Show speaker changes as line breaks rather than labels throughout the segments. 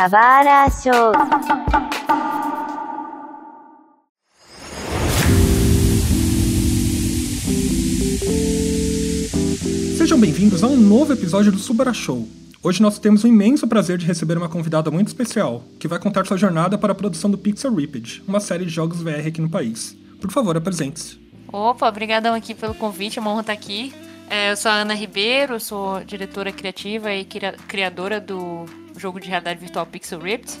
Kawara Show.
Sejam bem-vindos a um novo episódio do Subara Show. Hoje nós temos o imenso prazer de receber uma convidada muito especial, que vai contar sua jornada para a produção do Pixel Ripped, uma série de jogos VR aqui no país. Por favor, apresente-se.
Opa, obrigadão aqui pelo convite, é uma honra estar aqui. É, eu sou a Ana Ribeiro, sou diretora criativa e criadora do jogo de realidade virtual Pixel Ripped.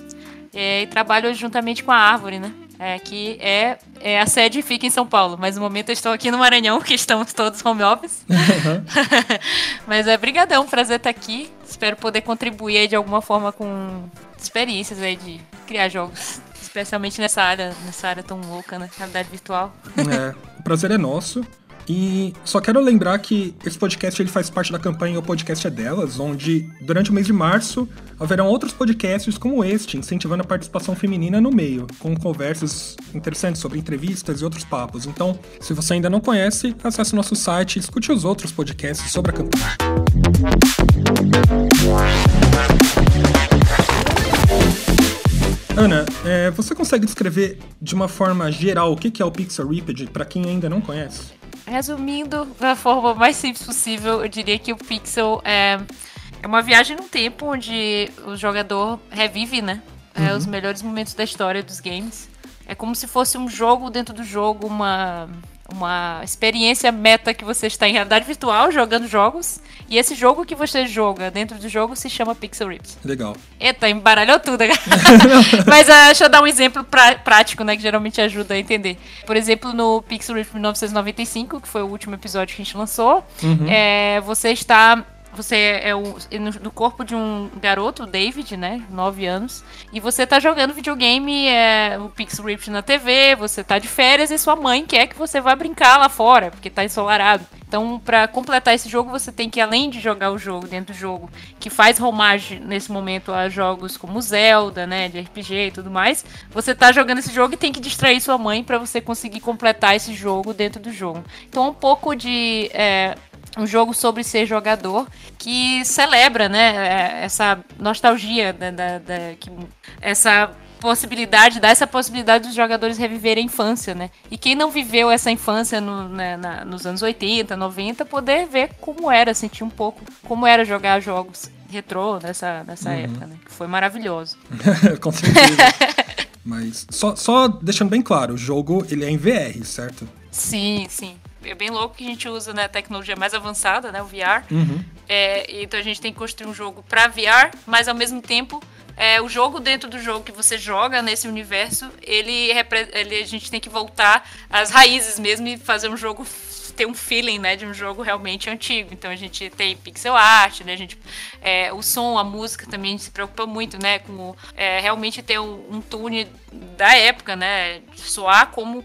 É, e trabalho juntamente com a Árvore, né? É, que é, é, a sede fica em São Paulo, mas no momento eu estou aqui no Maranhão, que estamos todos home office. Uhum. mas é brigadão, prazer estar aqui. Espero poder contribuir de alguma forma com experiências aí de criar jogos, especialmente nessa área, nessa área tão louca, né? Realidade virtual.
É, o prazer é nosso. E só quero lembrar que esse podcast ele faz parte da campanha O Podcast é Delas, onde durante o mês de março haverão outros podcasts como este, incentivando a participação feminina no meio, com conversas interessantes sobre entrevistas e outros papos. Então, se você ainda não conhece, acesse nosso site e escute os outros podcasts sobre a campanha. Ana, é, você consegue descrever de uma forma geral o que é o Pixel Ripped para quem ainda não conhece?
Resumindo da forma mais simples possível, eu diria que o Pixel é, é uma viagem no tempo onde o jogador revive, né? É, uhum. Os melhores momentos da história dos games. É como se fosse um jogo dentro do jogo, uma uma experiência meta que você está em realidade virtual jogando jogos. E esse jogo que você joga dentro do jogo se chama Pixel Rips.
Legal.
Eita, embaralhou tudo. Mas uh, deixa eu dar um exemplo pra, prático, né? Que geralmente ajuda a entender. Por exemplo, no Pixel Rips 1995, que foi o último episódio que a gente lançou, uhum. é, você está você é o, no corpo de um garoto, David, né? 9 anos. E você tá jogando videogame, é, o Pixel Rift na TV, você tá de férias e sua mãe quer que você vá brincar lá fora, porque tá ensolarado. Então, para completar esse jogo, você tem que, além de jogar o jogo dentro do jogo, que faz homagem nesse momento a jogos como Zelda, né, de RPG e tudo mais, você tá jogando esse jogo e tem que distrair sua mãe para você conseguir completar esse jogo dentro do jogo. Então, um pouco de é, um jogo sobre ser jogador que celebra, né, é, essa nostalgia da, da, da que, essa possibilidade, dá essa possibilidade dos jogadores reviverem a infância, né? E quem não viveu essa infância no, né, na, nos anos 80, 90, poder ver como era, sentir um pouco como era jogar jogos retrô nessa, nessa uhum. época, né? Que foi maravilhoso.
Com certeza. Mas só, só deixando bem claro, o jogo ele é em VR, certo?
Sim, sim é bem louco que a gente usa né, a tecnologia mais avançada, né, o VR. Uhum. É, então a gente tem que construir um jogo para VR, mas ao mesmo tempo é, o jogo dentro do jogo que você joga nesse universo, ele, ele a gente tem que voltar às raízes mesmo e fazer um jogo ter um feeling, né, de um jogo realmente antigo. Então a gente tem pixel art, né, a gente, é, o som, a música também a gente se preocupa muito, né, com é, realmente ter um, um tune da época, né, soar como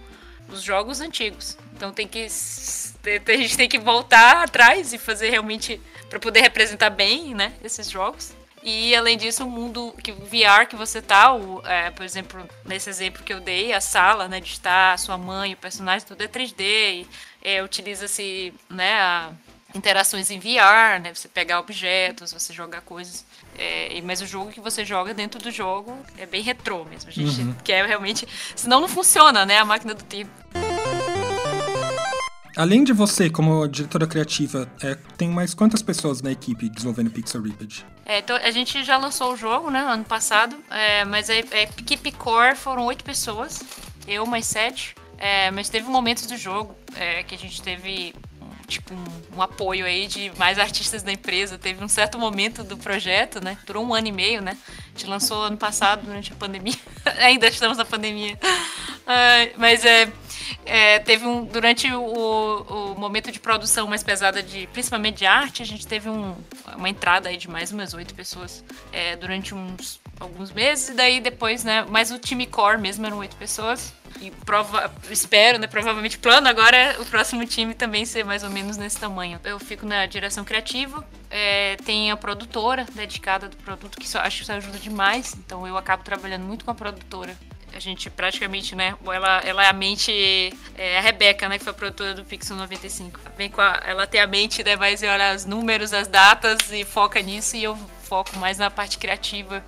os jogos antigos. Então tem que a gente tem que voltar atrás e fazer realmente para poder representar bem, né, esses jogos. E além disso, o mundo que VR que você tá, o, é, por exemplo, nesse exemplo que eu dei, a sala, né, de estar a sua mãe, o personagem, tudo é 3D e é, utiliza-se, né, a, interações em VR, né, você pegar objetos, você jogar coisas. É, mas o jogo que você joga dentro do jogo é bem retrô mesmo. A gente uhum. quer realmente. Senão não funciona, né? A máquina do tempo.
Além de você, como diretora criativa, é, tem mais quantas pessoas na equipe desenvolvendo Pixel Ripped?
É, a gente já lançou o jogo, né, ano passado, é, mas a, a equipe core foram oito pessoas, eu mais sete, é, mas teve momentos do jogo é, que a gente teve tipo um, um, apoio aí de mais artistas da empresa. Teve um certo momento do projeto, né? Durou um ano e meio, né? A gente lançou ano passado durante a pandemia. Ainda estamos na pandemia. Mas é, é, teve um durante o, o, momento de produção mais pesada de principalmente de arte a gente teve um, uma entrada aí de mais umas oito pessoas é, durante uns alguns meses e daí depois né mais o time core mesmo eram oito pessoas e prova, espero, né? Provavelmente plano agora é o próximo time também ser mais ou menos nesse tamanho. Eu fico na direção criativa, é, tem a produtora dedicada do produto, que acho que isso ajuda demais. Então eu acabo trabalhando muito com a produtora a gente praticamente, né? Ela, ela é a mente. É a Rebeca, né? Que foi a produtora do Pixel 95. Vem com a, ela tem a mente, né? Vai olha os números, as datas e foca nisso. E eu foco mais na parte criativa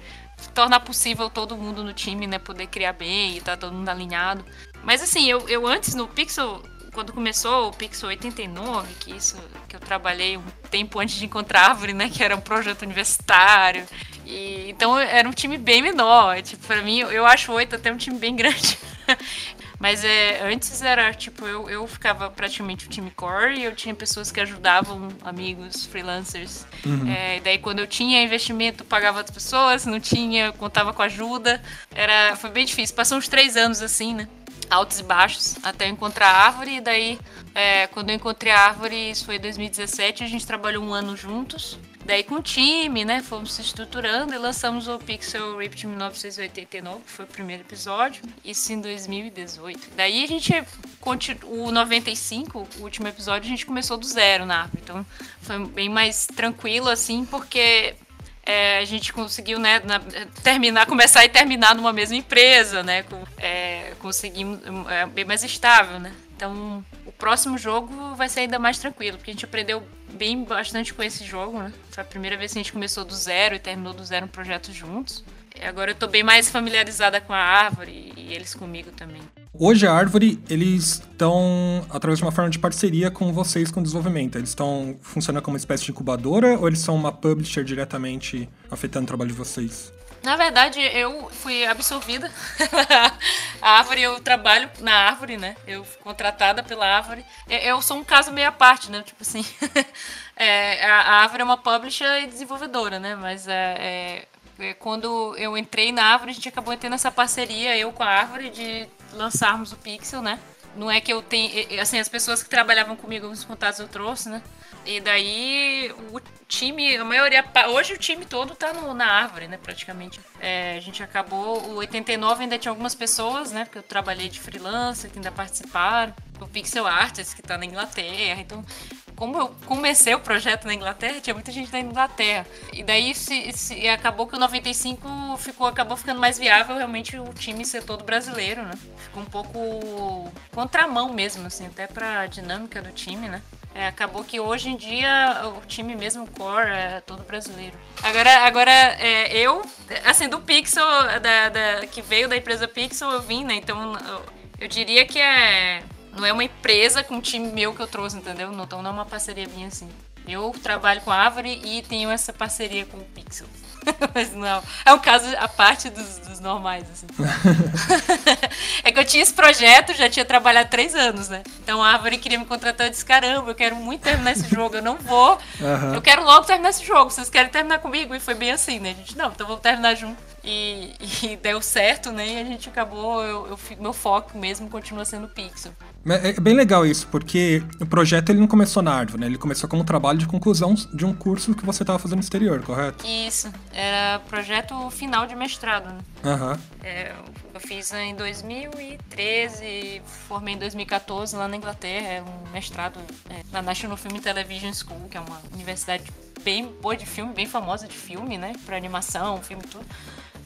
tornar possível todo mundo no time, né, poder criar bem e tá todo mundo alinhado. Mas assim, eu, eu antes no Pixel, quando começou o Pixel 89, que isso que eu trabalhei um tempo antes de encontrar a Árvore, né, que era um projeto universitário. E então era um time bem menor, tipo, para mim eu acho oito até um time bem grande. Mas é, antes era tipo, eu, eu ficava praticamente o time core e eu tinha pessoas que ajudavam, amigos, freelancers. Uhum. É, daí quando eu tinha investimento, pagava outras pessoas, não tinha, contava com ajuda. Era, foi bem difícil. Passou uns três anos assim, né? Altos e baixos, até encontrar a árvore. E daí, é, quando eu encontrei a árvore, isso foi em 2017, a gente trabalhou um ano juntos. Daí com o time, né, fomos se estruturando e lançamos o Pixel Rift 1989, que foi o primeiro episódio, isso em 2018. Daí a gente, o 95, o último episódio, a gente começou do zero na árvore, então foi bem mais tranquilo, assim, porque é, a gente conseguiu né, na, terminar, começar e terminar numa mesma empresa, né? Com, é, conseguimos é, bem mais estável, né? Então o próximo jogo vai ser ainda mais tranquilo, porque a gente aprendeu bem bastante com esse jogo, né? Foi a primeira vez que a gente começou do zero e terminou do zero um projeto juntos. E agora eu tô bem mais familiarizada com a árvore e eles comigo também.
Hoje a Árvore, eles estão através de uma forma de parceria com vocês com desenvolvimento. Eles estão funcionando como uma espécie de incubadora ou eles são uma publisher diretamente afetando o trabalho de vocês?
Na verdade, eu fui absorvida. a árvore, eu trabalho na árvore, né? Eu fui contratada pela árvore. Eu sou um caso meio à parte, né? Tipo assim. é, a árvore é uma publisher e desenvolvedora, né? Mas é, é, quando eu entrei na árvore, a gente acabou tendo essa parceria, eu com a árvore, de lançarmos o Pixel, né? Não é que eu tenho. Assim, as pessoas que trabalhavam comigo, os contatos eu trouxe, né? E daí o time, a maioria. Hoje o time todo tá no, na árvore, né? Praticamente. É, a gente acabou. O 89 ainda tinha algumas pessoas, né? Porque eu trabalhei de freelancer que ainda participaram. O Pixel Artists, que tá na Inglaterra. Então, como eu comecei o projeto na Inglaterra, tinha muita gente da Inglaterra. E daí se, se, acabou que o 95 ficou, acabou ficando mais viável realmente o time ser todo brasileiro, né? Ficou um pouco contramão mesmo, assim, até pra dinâmica do time, né? É, acabou que hoje em dia o time mesmo, o core, é todo brasileiro. Agora, agora é, eu, assim, do Pixel, da, da, que veio da empresa Pixel, eu vim, né? Então eu, eu diria que é. Não é uma empresa com um time meu que eu trouxe, entendeu? Então não é uma parceria minha assim. Eu trabalho com a Árvore e tenho essa parceria com o Pixel. Mas não, é um caso à parte dos, dos normais, assim. é que eu tinha esse projeto, já tinha trabalhado três anos, né? Então a Árvore queria me contratar, eu disse, caramba, eu quero muito terminar esse jogo, eu não vou. Uhum. Eu quero logo terminar esse jogo, vocês querem terminar comigo? E foi bem assim, né? A gente, não, então vamos terminar junto. E, e, deu certo, né? E a gente acabou, eu, eu, meu foco mesmo continua sendo Pixel.
É, é bem legal isso, porque o projeto ele não começou na árvore, né? Ele começou como um trabalho de conclusão de um curso que você estava fazendo no exterior, correto?
Isso, era projeto final de mestrado. Né?
Uhum.
É, eu fiz em 2013, formei em 2014 lá na Inglaterra, é um mestrado é, na National Film and Television School, que é uma universidade bem boa de filme, bem famosa de filme, né? Para animação, filme e tudo.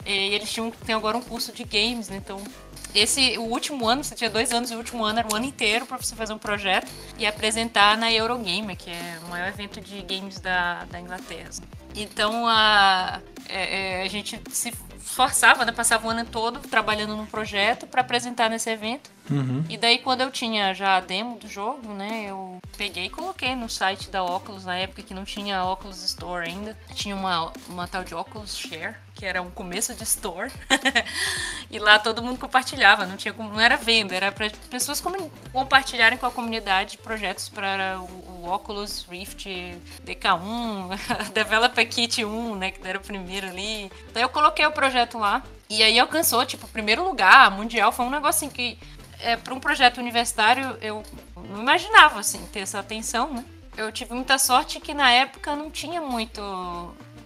E eles tinham, tem agora um curso de games, né? Então, esse, o último ano, você tinha dois anos, e o último ano era o ano inteiro para você fazer um projeto e apresentar na Eurogamer, que é o maior evento de games da, da Inglaterra. Então, a, é, é, a gente se esforçava, né? Passava o ano todo trabalhando num projeto para apresentar nesse evento.
Uhum.
E daí, quando eu tinha já a demo do jogo, né? Eu peguei e coloquei no site da Oculus, na época que não tinha Oculus Store ainda. Tinha uma, uma tal de Oculus Share, que era um começo de store. e lá todo mundo compartilhava, não tinha não era venda, era para pessoas compartilharem com a comunidade projetos para o, o Oculus Rift DK1, Developer Kit 1, né, que era o primeiro ali. Daí eu coloquei o projeto lá e aí alcançou, tipo, primeiro lugar, mundial, foi um negócio assim que é, para um projeto universitário eu não imaginava assim ter essa atenção, né? Eu tive muita sorte que na época não tinha muito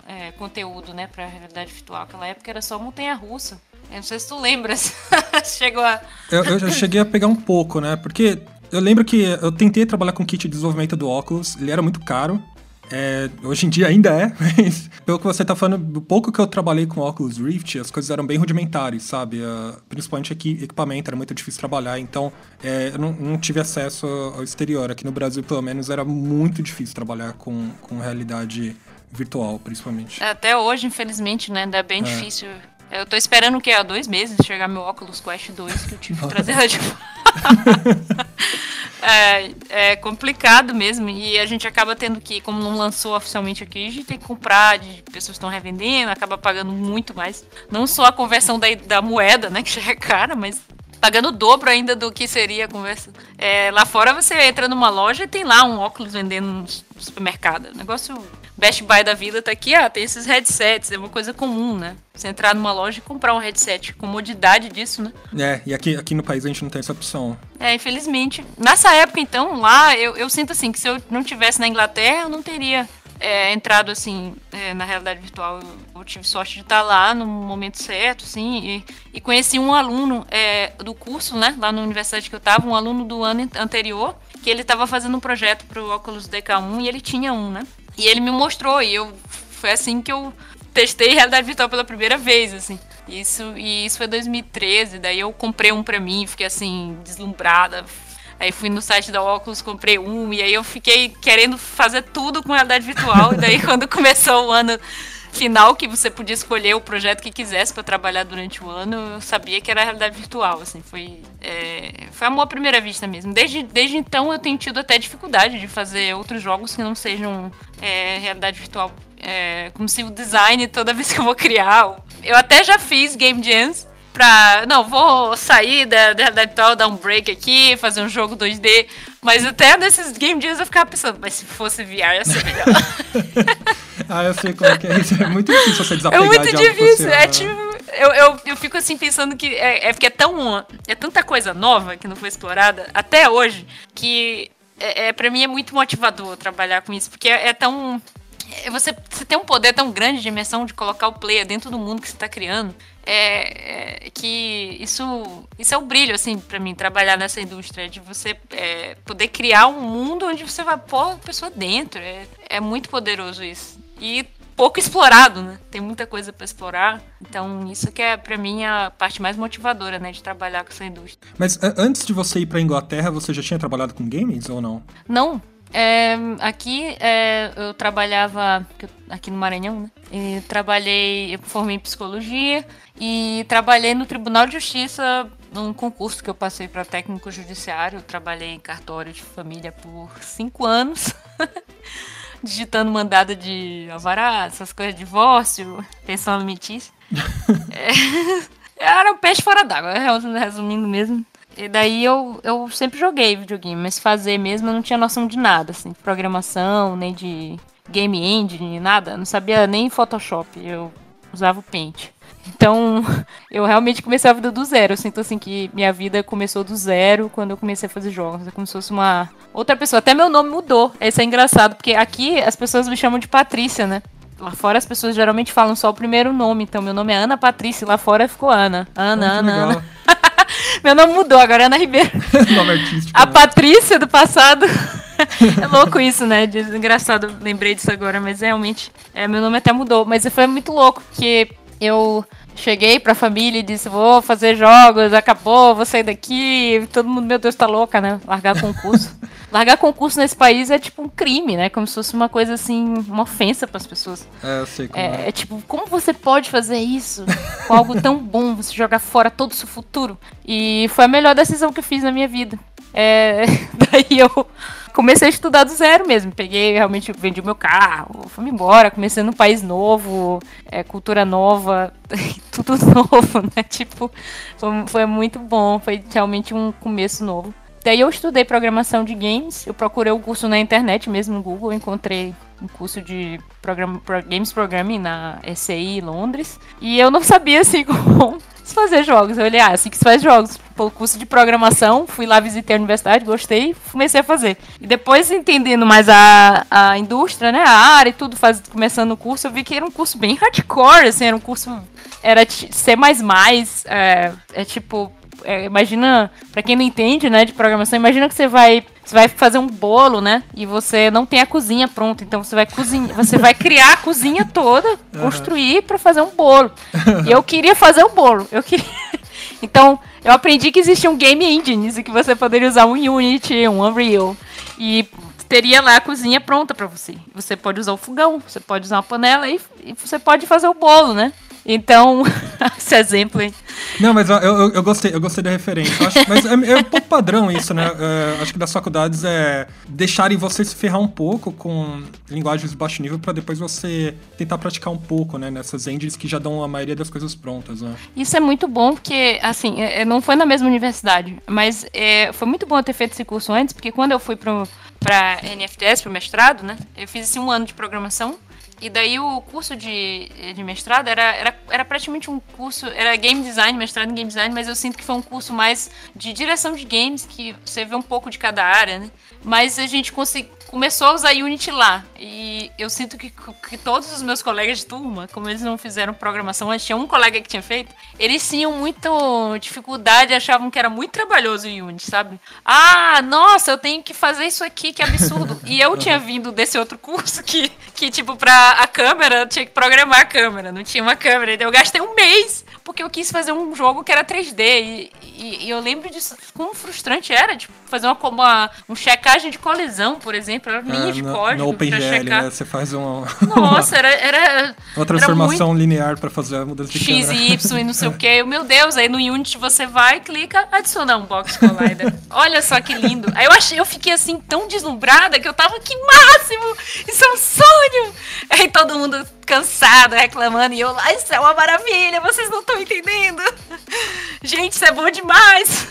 é, conteúdo, né, para realidade virtual. Aquela época era só montanha-russa. Eu não sei se tu lembras. Chegou a.
eu, eu já cheguei a pegar um pouco, né? Porque eu lembro que eu tentei trabalhar com kit de desenvolvimento do óculos, ele era muito caro. É, hoje em dia ainda é, mas pelo que você tá falando, do pouco que eu trabalhei com óculos Rift, as coisas eram bem rudimentares, sabe? Uh, principalmente aqui, equipamento, era muito difícil trabalhar, então é, eu não, não, tive acesso ao exterior. Aqui no Brasil, pelo menos, era muito difícil trabalhar com, com realidade virtual, principalmente.
Até hoje, infelizmente, né? Ainda é bem é. difícil. Eu tô esperando o quê? Há dois meses chegar meu óculos Quest 2 que eu tive que trazer lá de é, é complicado mesmo. E a gente acaba tendo que, como não lançou oficialmente aqui, a gente tem que comprar de pessoas que estão revendendo, acaba pagando muito mais. Não só a conversão da, da moeda, né? Que já é cara, mas pagando o dobro ainda do que seria a conversa. É, lá fora você entra numa loja e tem lá um óculos vendendo no supermercado. Negócio Best Buy da vida tá aqui, ah, tem esses headsets, é uma coisa comum, né? Você entrar numa loja e comprar um headset, comodidade disso, né?
É, e aqui, aqui no país a gente não tem essa opção.
É, infelizmente. Nessa época, então, lá, eu, eu sinto assim, que se eu não tivesse na Inglaterra, eu não teria é, entrado assim é, na realidade virtual. Eu, tive sorte de estar lá no momento certo, assim, e, e conheci um aluno é, do curso, né, lá na universidade que eu estava, um aluno do ano anterior, que ele estava fazendo um projeto para o óculos DK1 e ele tinha um, né? E ele me mostrou, e eu foi assim que eu testei realidade virtual pela primeira vez, assim. Isso, e isso foi 2013, daí eu comprei um pra mim, fiquei assim, deslumbrada. Aí fui no site da Oculus, comprei um, e aí eu fiquei querendo fazer tudo com realidade virtual. e daí quando começou o ano final que você podia escolher o projeto que quisesse para trabalhar durante o ano, eu sabia que era realidade virtual, assim, foi é, foi amor à primeira vista mesmo. Desde, desde então eu tenho tido até dificuldade de fazer outros jogos que não sejam é, realidade virtual. É, como se o design toda vez que eu vou criar, eu até já fiz game jams pra. Não, vou sair da, da realidade virtual, dar um break aqui, fazer um jogo 2D. Mas até nesses game jams eu ficava pensando, mas se fosse VR ia ser melhor.
ah, eu sei como é que é isso. É muito difícil você desapegar
É muito de difícil. É tipo. Eu, eu, eu fico assim pensando que é, é porque é tão. É tanta coisa nova que não foi explorada até hoje que é, é, pra mim é muito motivador trabalhar com isso, porque é, é tão. É, você, você tem um poder tão grande de imersão de colocar o player dentro do mundo que você está criando. É, é, que isso, isso é o um brilho, assim, para mim, trabalhar nessa indústria, de você é, poder criar um mundo onde você vai pôr a pessoa dentro. É, é muito poderoso isso. E pouco explorado, né? Tem muita coisa para explorar. Então, isso que é, para mim, a parte mais motivadora, né? De trabalhar com essa indústria.
Mas antes de você ir pra Inglaterra, você já tinha trabalhado com games ou não?
Não, é, aqui é, eu trabalhava aqui no Maranhão, né? E trabalhei, eu formei em psicologia e trabalhei no Tribunal de Justiça num concurso que eu passei para técnico judiciário. Eu trabalhei em cartório de família por cinco anos, digitando mandado de alvará, essas coisas de divórcio, pensão alimentícia. é, era um peixe fora d'água, resumindo mesmo. E daí eu, eu sempre joguei videogame, mas fazer mesmo eu não tinha noção de nada, assim, de programação, nem de game engine, nada. Não sabia nem Photoshop, eu usava o Paint. Então, eu realmente comecei a vida do zero. Eu sinto assim que minha vida começou do zero quando eu comecei a fazer jogos. É como se fosse uma outra pessoa. Até meu nome mudou. Isso é engraçado, porque aqui as pessoas me chamam de Patrícia, né? Lá fora as pessoas geralmente falam só o primeiro nome. Então, meu nome é Ana Patrícia. Lá fora ficou Ana. Ana, Ana, Ana. Meu nome mudou, agora é Ana Ribeiro. nome artístico. A né? Patrícia do passado. é louco isso, né? Engraçado, lembrei disso agora, mas realmente é, meu nome até mudou. Mas foi muito louco, porque eu cheguei pra família e disse: Vou fazer jogos, acabou, vou sair daqui. Todo mundo, meu Deus, tá louca, né? Largar concurso. Largar concurso nesse país é tipo um crime, né? Como se fosse uma coisa assim, uma ofensa para as pessoas.
É, eu sei como é,
é. é tipo, como você pode fazer isso com algo tão bom, você jogar fora todo o seu futuro? E foi a melhor decisão que eu fiz na minha vida. É, daí eu comecei a estudar do zero mesmo. Peguei, realmente, vendi o meu carro, fui embora, comecei num país novo, é, cultura nova, tudo novo, né? Tipo, foi, foi muito bom, foi realmente um começo novo. Daí eu estudei programação de games, eu procurei o um curso na internet mesmo no Google, encontrei um curso de program, Games Programming na SCI Londres, e eu não sabia assim como se fazer jogos. Eu olhei, ah, assim que se faz jogos. Pelo curso de programação, fui lá, visitei a universidade, gostei, comecei a fazer. E depois, entendendo mais a, a indústria, né, a área e tudo, faz, começando o curso, eu vi que era um curso bem hardcore, assim, era um curso, era C++, é, é tipo, é, imagina, para quem não entende, né, de programação, imagina que você vai, você vai fazer um bolo, né, e você não tem a cozinha pronta, então você vai cozinhar, você vai criar a cozinha toda, uhum. construir para fazer um bolo. E eu queria fazer um bolo, eu queria. Então, eu aprendi que existiam game engines e que você poderia usar um Unity, um Unreal. E teria lá a cozinha pronta para você. Você pode usar o fogão, você pode usar uma panela e, e você pode fazer o bolo, né? Então, esse exemplo aí.
Não, mas eu, eu, eu, gostei, eu gostei da referência. Acho, mas é, é, um pouco padrão isso, né? É, acho que das faculdades é deixarem você se ferrar um pouco com linguagens de baixo nível para depois você tentar praticar um pouco, né? Nessas engines que já dão a maioria das coisas prontas, né?
Isso é muito bom, porque, assim, é, é, não foi na mesma universidade, mas é, foi muito bom ter feito esse curso antes, porque quando eu fui para para NFTS, para o mestrado, né? Eu fiz assim, um ano de programação e daí o curso de, de mestrado era, era, era praticamente um curso, era game design, mestrado em game design, mas eu sinto que foi um curso mais de direção de games, que você vê um pouco de cada área, né? Mas a gente consegui, começou a usar Unity lá. E eu sinto que, que todos os meus colegas de turma, como eles não fizeram programação, antes tinha um colega que tinha feito, eles tinham muita dificuldade, achavam que era muito trabalhoso o Unity, sabe? Ah, nossa, eu tenho que fazer isso aqui, que absurdo. e eu tinha vindo desse outro curso que, que tipo, pra a câmera, eu tinha que programar a câmera, não tinha uma câmera. Então eu gastei um mês porque eu quis fazer um jogo que era 3D. E, e, e eu lembro disso, como frustrante era, tipo, fazer uma, uma um checagem de colisão, por exemplo, era linha é, de no, código.
No OpenGL, né? Você faz uma.
Nossa, era. era
uma transformação muito... linear para fazer a mudança de
X e Y e não sei o que. Meu Deus, aí no Unity você vai, clica, adicionar um box collider. Olha só que lindo. Aí eu achei, eu fiquei assim tão deslumbrada que eu tava, que máximo! Isso é um sonho! Aí todo mundo cansado, reclamando, e eu lá, isso é uma maravilha, vocês não estão entendendo. Gente, isso é bom demais.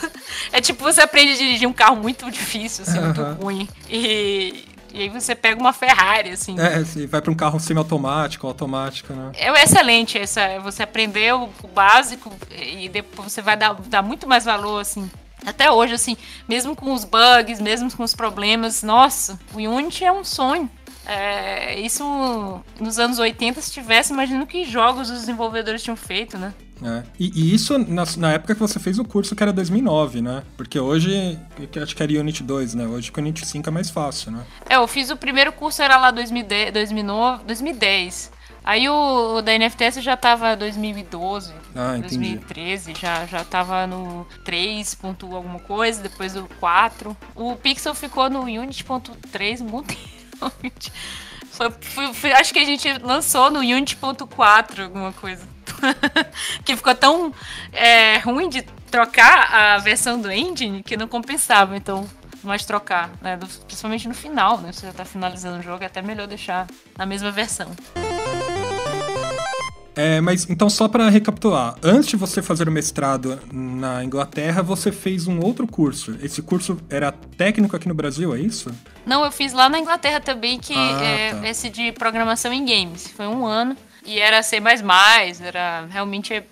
É tipo, você aprende a dirigir um carro muito difícil, assim, muito ruim. E, e aí você pega uma Ferrari, assim.
É, você vai para um carro semi-automático, automático, né?
É excelente essa, você aprendeu o básico e depois você vai dar, dar muito mais valor, assim. Até hoje, assim, mesmo com os bugs, mesmo com os problemas, nossa, o Unity é um sonho. É, isso nos anos 80, se tivesse, imagino que jogos os desenvolvedores tinham feito, né?
É. E, e, isso na, na, época que você fez o curso, que era 2009, né? Porque hoje, acho que era Unity 2, né? Hoje com Unity 5 é mais fácil, né?
É, eu fiz o primeiro curso, era lá 2010, 2009, 2010. Aí o, o da NFTS já tava 2012, ah, 2013, já, já tava no 3. Ponto alguma coisa, depois o 4. O Pixel ficou no Unity.3 muito tempo. Foi, foi, foi, acho que a gente lançou no Unity.4 alguma coisa. que ficou tão é, ruim de trocar a versão do engine que não compensava, então mais trocar, né? Principalmente no final, né? Você já tá finalizando o jogo, é até melhor deixar na mesma versão.
É, mas então só para recapitular, antes de você fazer o mestrado na Inglaterra, você fez um outro curso. Esse curso era técnico aqui no Brasil, é isso?
Não, eu fiz lá na Inglaterra também, que ah, é tá. esse de programação em games. Foi um ano e era C++, era realmente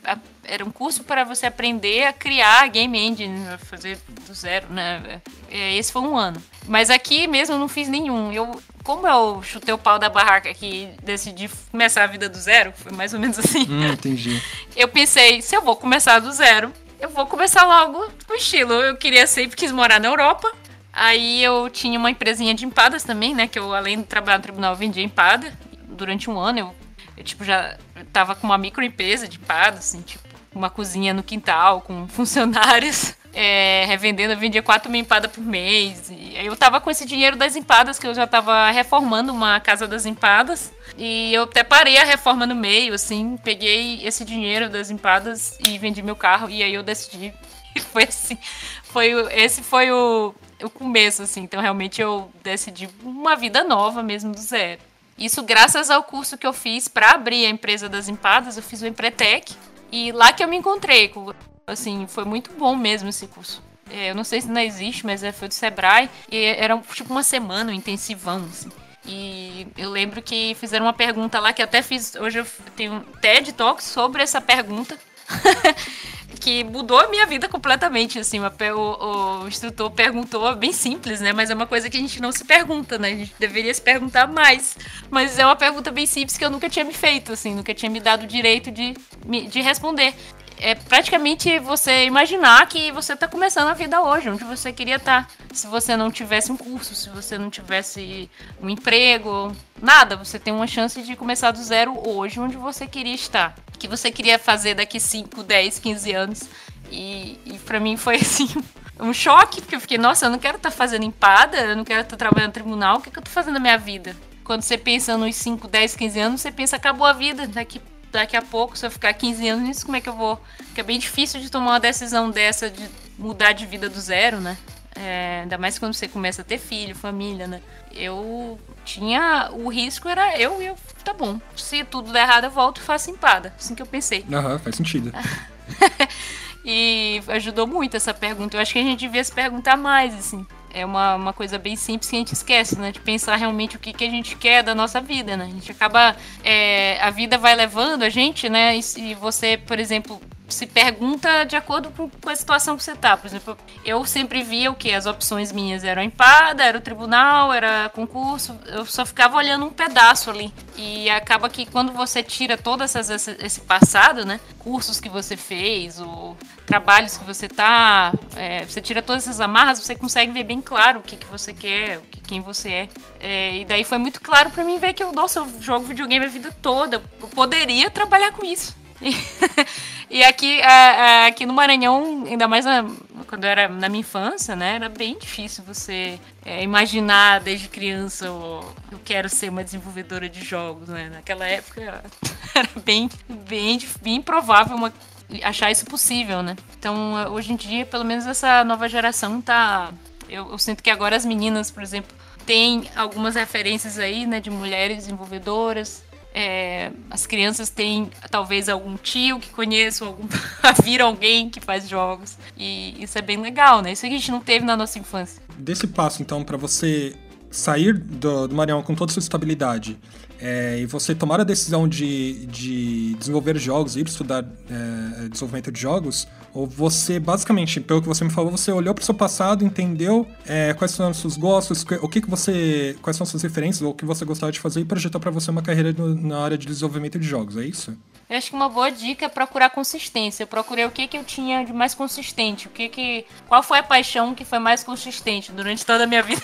era um curso para você aprender a criar game engine, fazer do zero, né? É, esse foi um ano. Mas aqui mesmo eu não fiz nenhum. Eu como eu chutei o pau da barraca aqui e decidi começar a vida do zero, foi mais ou menos assim.
Hum, entendi.
Eu pensei, se eu vou começar do zero, eu vou começar logo no estilo. Eu queria sempre quis morar na Europa. Aí eu tinha uma empresinha de empadas também, né? Que eu, além de trabalhar no tribunal, vendia empada. Durante um ano eu, eu tipo, já tava com uma microempresa de empada, assim, tipo, uma cozinha no quintal com funcionários é, revendendo, eu vendia quatro mil empadas por mês. E eu tava com esse dinheiro das empadas, que eu já tava reformando uma casa das empadas. E eu até parei a reforma no meio, assim, peguei esse dinheiro das empadas e vendi meu carro. E aí eu decidi. E foi assim. Foi, esse foi o, o começo, assim. Então realmente eu decidi uma vida nova mesmo do zero. Isso graças ao curso que eu fiz para abrir a empresa das empadas, eu fiz o Empretec. E lá que eu me encontrei com Assim, foi muito bom mesmo esse curso. É, eu não sei se ainda existe, mas é, foi do Sebrae. E era tipo uma semana, um intensivão, assim. E eu lembro que fizeram uma pergunta lá que até fiz. Hoje eu tenho um TED Talk sobre essa pergunta. que mudou a minha vida completamente, assim, o, o, instrutor perguntou, bem simples, né, mas é uma coisa que a gente não se pergunta, né, a gente deveria se perguntar mais, mas é uma pergunta bem simples que eu nunca tinha me feito, assim, nunca tinha me dado o direito de, de responder é praticamente você imaginar que você está começando a vida hoje, onde você queria estar. Tá. Se você não tivesse um curso, se você não tivesse um emprego, nada, você tem uma chance de começar do zero hoje, onde você queria estar. O que você queria fazer daqui 5, 10, 15 anos. E, e para mim foi assim um choque, porque eu fiquei, nossa, eu não quero estar tá fazendo empada, eu não quero estar tá trabalhando no tribunal, o que, que eu tô fazendo na minha vida? Quando você pensa nos 5, 10, 15 anos, você pensa, acabou a vida, daqui, daqui a pouco, se eu ficar 15 anos nisso, como é que eu vou? Porque é bem difícil de tomar uma decisão dessa, de mudar de vida do zero, né? É, ainda mais quando você começa a ter filho, família, né? Eu tinha. O risco era eu e eu. Tá bom. Se tudo der errado, eu volto e faço empada. Assim que eu pensei.
Aham, faz sentido.
e ajudou muito essa pergunta. Eu acho que a gente devia se perguntar mais, assim. É uma, uma coisa bem simples que a gente esquece, né? De pensar realmente o que, que a gente quer da nossa vida, né? A gente acaba. É, a vida vai levando a gente, né? E, e você, por exemplo, se pergunta de acordo com, a situação que você tá. Por exemplo, eu sempre via o que? As opções minhas eram empada, era o tribunal, era concurso. Eu só ficava olhando um pedaço ali. E acaba que quando você tira todo essas, esse passado, né? Cursos que você fez, ou trabalhos que você tá. É, você tira todas essas amarras, você consegue ver bem claro o que, que você quer, quem você é. é. E daí foi muito claro para mim ver que eu, nossa, eu jogo videogame a vida toda. Eu poderia trabalhar com isso. E aqui, aqui no Maranhão, ainda mais na, quando era na minha infância, né? Era bem difícil você é, imaginar desde criança oh, eu quero ser uma desenvolvedora de jogos, né? Naquela época era bem, bem, bem improvável uma, achar isso possível, né? Então, hoje em dia, pelo menos essa nova geração tá... Eu, eu sinto que agora as meninas, por exemplo, têm algumas referências aí, né? De mulheres desenvolvedoras, é, as crianças têm talvez algum tio que conheça, algum viram alguém que faz jogos. E isso é bem legal, né? Isso a gente não teve na nossa infância.
Desse passo, então, para você sair do, do Maranhão com toda a sua estabilidade é, e você tomar a decisão de, de desenvolver jogos, ir estudar é, desenvolvimento de jogos, ou você, basicamente, pelo que você me falou, você olhou para o seu passado, entendeu é, quais são os seus gostos, o que, que você. quais são as suas referências, ou o que você gostava de fazer e projetou para você uma carreira no, na área de desenvolvimento de jogos, é isso?
Eu acho que uma boa dica é procurar consistência. Eu procurei o que, que eu tinha de mais consistente, o que que. Qual foi a paixão que foi mais consistente durante toda a minha vida.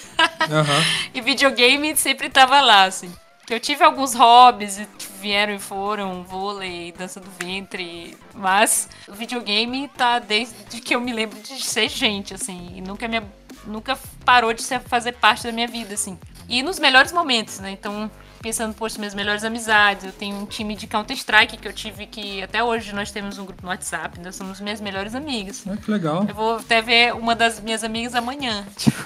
Uhum. e videogame sempre estava lá, assim. Eu tive alguns hobbies e vieram e foram, vôlei, dança do ventre, mas o videogame tá desde que eu me lembro de ser gente, assim, e nunca me, nunca parou de ser, fazer parte da minha vida, assim. E nos melhores momentos, né? Então, pensando, poxa, minhas melhores amizades. Eu tenho um time de Counter-Strike que eu tive que. Até hoje nós temos um grupo no WhatsApp, nós somos minhas melhores amigas.
Ah, que legal.
Eu vou até ver uma das minhas amigas amanhã. Tipo,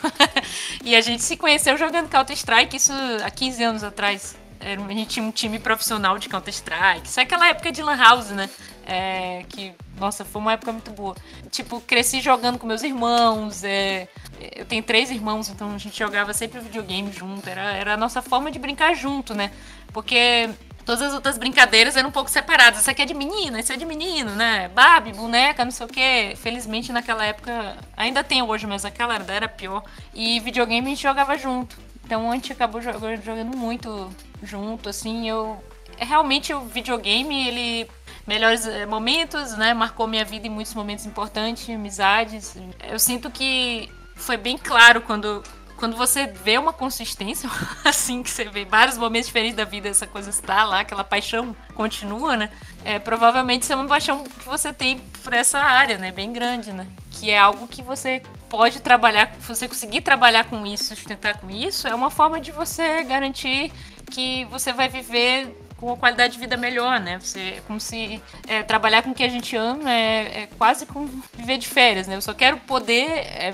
e a gente se conheceu jogando Counter-Strike, isso há 15 anos atrás. A gente tinha um time profissional de Counter-Strike. Isso é aquela época de Lan House, né? É, que, nossa, foi uma época muito boa. Tipo, cresci jogando com meus irmãos. É, eu tenho três irmãos, então a gente jogava sempre videogame junto. Era, era a nossa forma de brincar junto, né? Porque todas as outras brincadeiras eram um pouco separadas. Isso aqui é de menina, isso é de menino, né? Barbie, boneca, não sei o quê. Felizmente naquela época, ainda tem hoje, mas aquela era pior. E videogame a gente jogava junto. Então a gente acabou jogando muito junto, assim. Eu. É realmente o videogame, ele melhores eh, momentos, né? Marcou minha vida em muitos momentos importantes, amizades. Eu sinto que foi bem claro quando quando você vê uma consistência, assim, que você vê vários momentos diferentes da vida, essa coisa está lá, aquela paixão continua, né? É, provavelmente isso é uma paixão que você tem por essa área, né? Bem grande, né? Que é algo que você pode trabalhar, você conseguir trabalhar com isso, sustentar com isso, é uma forma de você garantir que você vai viver com uma qualidade de vida melhor, né? Você, é como se é, trabalhar com o que a gente ama é, é, quase como viver de férias, né? Eu só quero poder, é,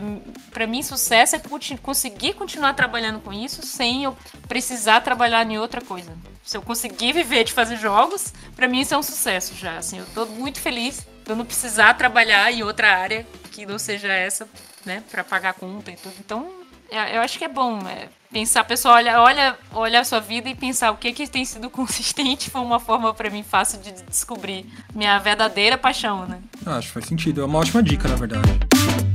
para mim, sucesso é conseguir continuar trabalhando com isso sem eu precisar trabalhar em outra coisa. Se eu conseguir viver de fazer jogos, para mim isso é um sucesso já. Assim, eu tô muito feliz eu não precisar trabalhar em outra área que não seja essa, né? Para pagar conta e tudo. Então, é, eu acho que é bom. É, pensar, pessoal, olha, olha, olha a sua vida e pensar o que que tem sido consistente foi uma forma para mim fácil de descobrir minha verdadeira paixão, né?
Acho que faz sentido, é uma ótima dica, na verdade.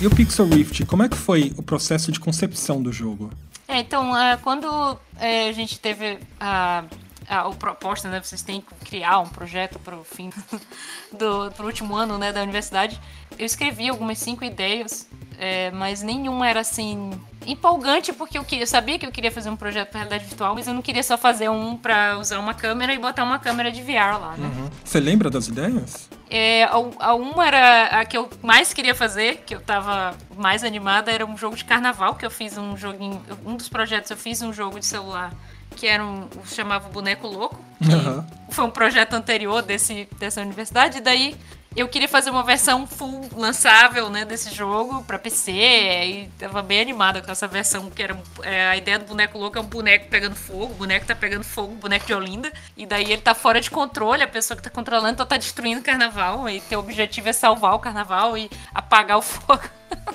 E o Pixel Rift, como é que foi o processo de concepção do jogo?
É, então, uh, quando é, a gente teve a, a, a, proposta, né, vocês têm que criar um projeto para o fim do pro último ano né, da universidade, eu escrevi algumas cinco ideias, é, mas nenhuma era assim empolgante porque eu, queria, eu sabia que eu queria fazer um projeto para realidade virtual, mas eu não queria só fazer um para usar uma câmera e botar uma câmera de VR lá, né?
Uhum. Você lembra das ideias?
É, a, a uma era a que eu mais queria fazer, que eu tava mais animada, era um jogo de carnaval, que eu fiz um joguinho. Um dos projetos eu fiz um jogo de celular que era um, chamava Boneco Louco. Uhum. Foi um projeto anterior desse, dessa universidade. E daí eu queria fazer uma versão full lançável, né, desse jogo para PC e tava bem animada com essa versão que era é, a ideia do boneco louco é um boneco pegando fogo, o boneco tá pegando fogo, boneco de Olinda, e daí ele tá fora de controle, a pessoa que tá controlando então tá destruindo o carnaval e teu objetivo é salvar o carnaval e apagar o fogo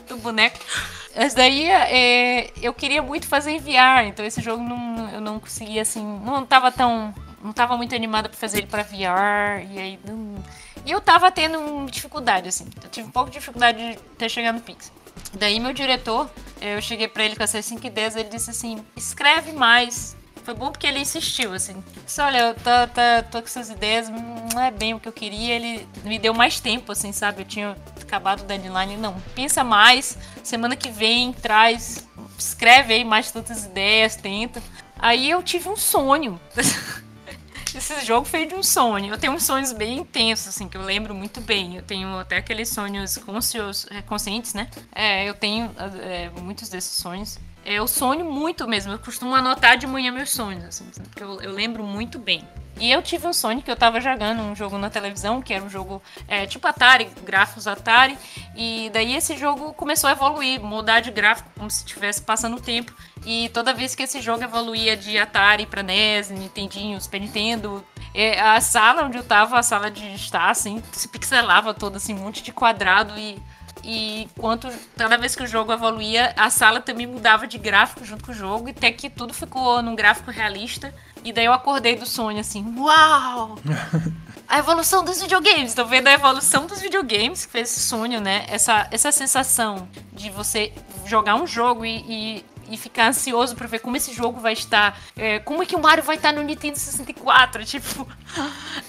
do boneco. Mas daí é, eu queria muito fazer em VR, então esse jogo não, eu não conseguia assim, não tava tão não tava muito animada para fazer ele para VR e aí não e eu tava tendo dificuldade, assim. Eu tive um pouco de dificuldade de ter chegado no Pix. Daí meu diretor, eu cheguei para ele com essas 5 ideias, ele disse assim, escreve mais. Foi bom porque ele insistiu, assim. Disse, olha, eu tô, tô, tô com essas ideias, não é bem o que eu queria. Ele me deu mais tempo, assim, sabe? Eu tinha acabado o deadline. Não, pensa mais. Semana que vem, traz, escreve aí mais tantas ideias, tenta. Aí eu tive um sonho. esse jogo fez de um sonho. Eu tenho uns sonhos bem intensos, assim, que eu lembro muito bem. Eu tenho até aqueles sonhos é, conscientes, né? É, eu tenho é, muitos desses sonhos. É, eu sonho muito mesmo. Eu costumo anotar de manhã meus sonhos, assim, porque eu, eu lembro muito bem. E eu tive um sonho que eu tava jogando um jogo na televisão, que era um jogo é, tipo Atari, gráficos Atari, e daí esse jogo começou a evoluir, mudar de gráfico como se estivesse passando o tempo. E toda vez que esse jogo evoluía de Atari para NES, Nintendinho, Super Nintendo, é, a sala onde eu tava, a sala de estar, assim, se pixelava toda, assim, um monte de quadrado e e quanto toda vez que o jogo evoluía, a sala também mudava de gráfico junto com o jogo, até que tudo ficou num gráfico realista. E daí eu acordei do sonho assim, uau! a evolução dos videogames. Tô vendo a evolução dos videogames, que fez esse sonho, né? Essa, essa sensação de você jogar um jogo e, e, e ficar ansioso para ver como esse jogo vai estar. É, como é que o Mario vai estar no Nintendo 64? Tipo,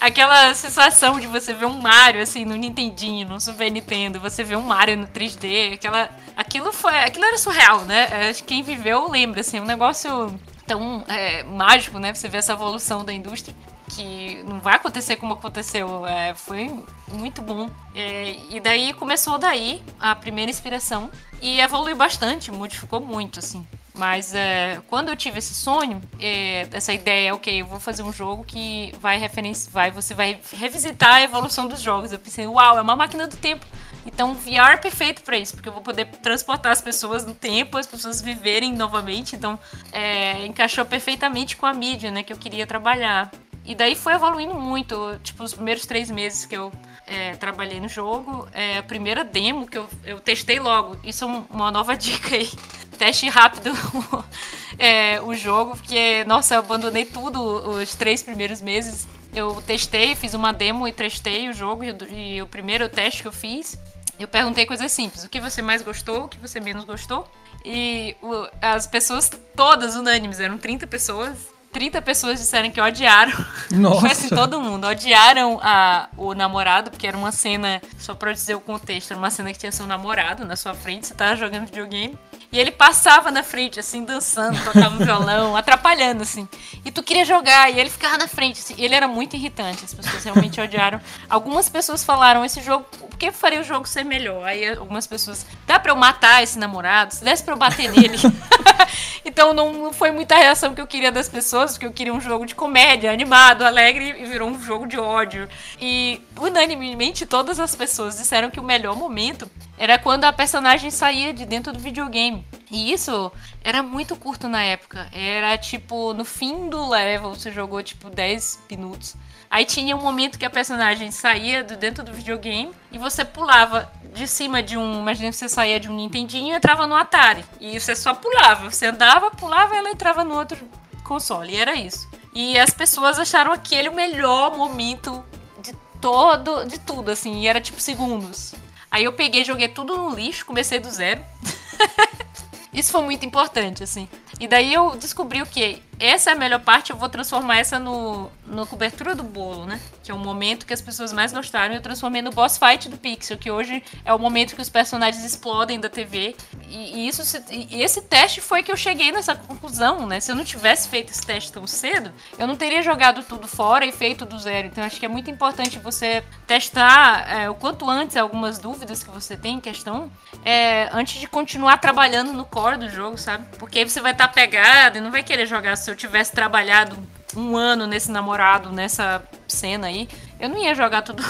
aquela sensação de você ver um Mario assim no Nintendinho, no Super Nintendo, você vê um Mario no 3D, aquela. Aquilo foi. Aquilo era surreal, né? Acho que quem viveu lembra, assim, um negócio tão é, mágico, né? Você vê essa evolução da indústria que não vai acontecer como aconteceu. É, foi muito bom. É, e daí começou daí a primeira inspiração e evoluiu bastante, modificou muito, assim. Mas é, quando eu tive esse sonho, é, essa ideia, ok, eu vou fazer um jogo que vai referenciar, vai, você vai revisitar a evolução dos jogos. Eu pensei, uau, é uma máquina do tempo. Então, VR é perfeito para isso, porque eu vou poder transportar as pessoas no tempo, as pessoas viverem novamente. Então, é, encaixou perfeitamente com a mídia, né, que eu queria trabalhar. E daí foi evoluindo muito. Tipo, os primeiros três meses que eu é, trabalhei no jogo, é, a primeira demo que eu, eu testei logo. Isso é uma nova dica aí. Teste rápido é, o jogo, porque, nossa, eu abandonei tudo os três primeiros meses. Eu testei, fiz uma demo e testei o jogo. E, e o primeiro teste que eu fiz, eu perguntei coisas simples: o que você mais gostou, o que você menos gostou. E o, as pessoas todas unânimes, eram 30 pessoas, 30 pessoas disseram que odiaram.
Nossa.
Foi assim, todo mundo. Odiaram a, o namorado, porque era uma cena, só pra dizer o contexto, era uma cena que tinha seu namorado na sua frente, você tava jogando videogame. E ele passava na frente, assim, dançando, tocava um violão, atrapalhando, assim. E tu queria jogar, e ele ficava na frente. Assim. Ele era muito irritante, as pessoas realmente odiaram. Algumas pessoas falaram, esse jogo, o que faria o jogo ser melhor? Aí algumas pessoas, dá pra eu matar esse namorado? Se desse pra eu bater nele. então não foi muita reação que eu queria das pessoas, porque eu queria um jogo de comédia, animado, alegre, e virou um jogo de ódio. E unanimemente todas as pessoas disseram que o melhor momento era quando a personagem saía de dentro do videogame. E isso era muito curto na época. Era tipo, no fim do level, você jogou tipo 10 minutos. Aí tinha um momento que a personagem saía de dentro do videogame e você pulava de cima de um. Imagina que você saía de um Nintendinho e entrava no Atari. E você só pulava. Você andava, pulava e ela entrava no outro console. E era isso. E as pessoas acharam aquele o melhor momento de todo, de tudo, assim. E era tipo segundos. Aí eu peguei, joguei tudo no lixo, comecei do zero. Isso foi muito importante, assim. E daí eu descobri o que essa é a melhor parte, eu vou transformar essa no, no cobertura do bolo, né? Que é o momento que as pessoas mais gostaram. Eu transformei no boss fight do Pixel, que hoje é o momento que os personagens explodem da TV. E, e isso, e esse teste foi que eu cheguei nessa conclusão, né? Se eu não tivesse feito esse teste tão cedo, eu não teria jogado tudo fora e feito do zero. Então acho que é muito importante você testar é, o quanto antes algumas dúvidas que você tem em questão, é, antes de continuar trabalhando no core do jogo, sabe? Porque aí você vai estar tá pegado e não vai querer jogar se eu tivesse trabalhado um ano nesse namorado, nessa cena aí, eu não ia jogar tudo.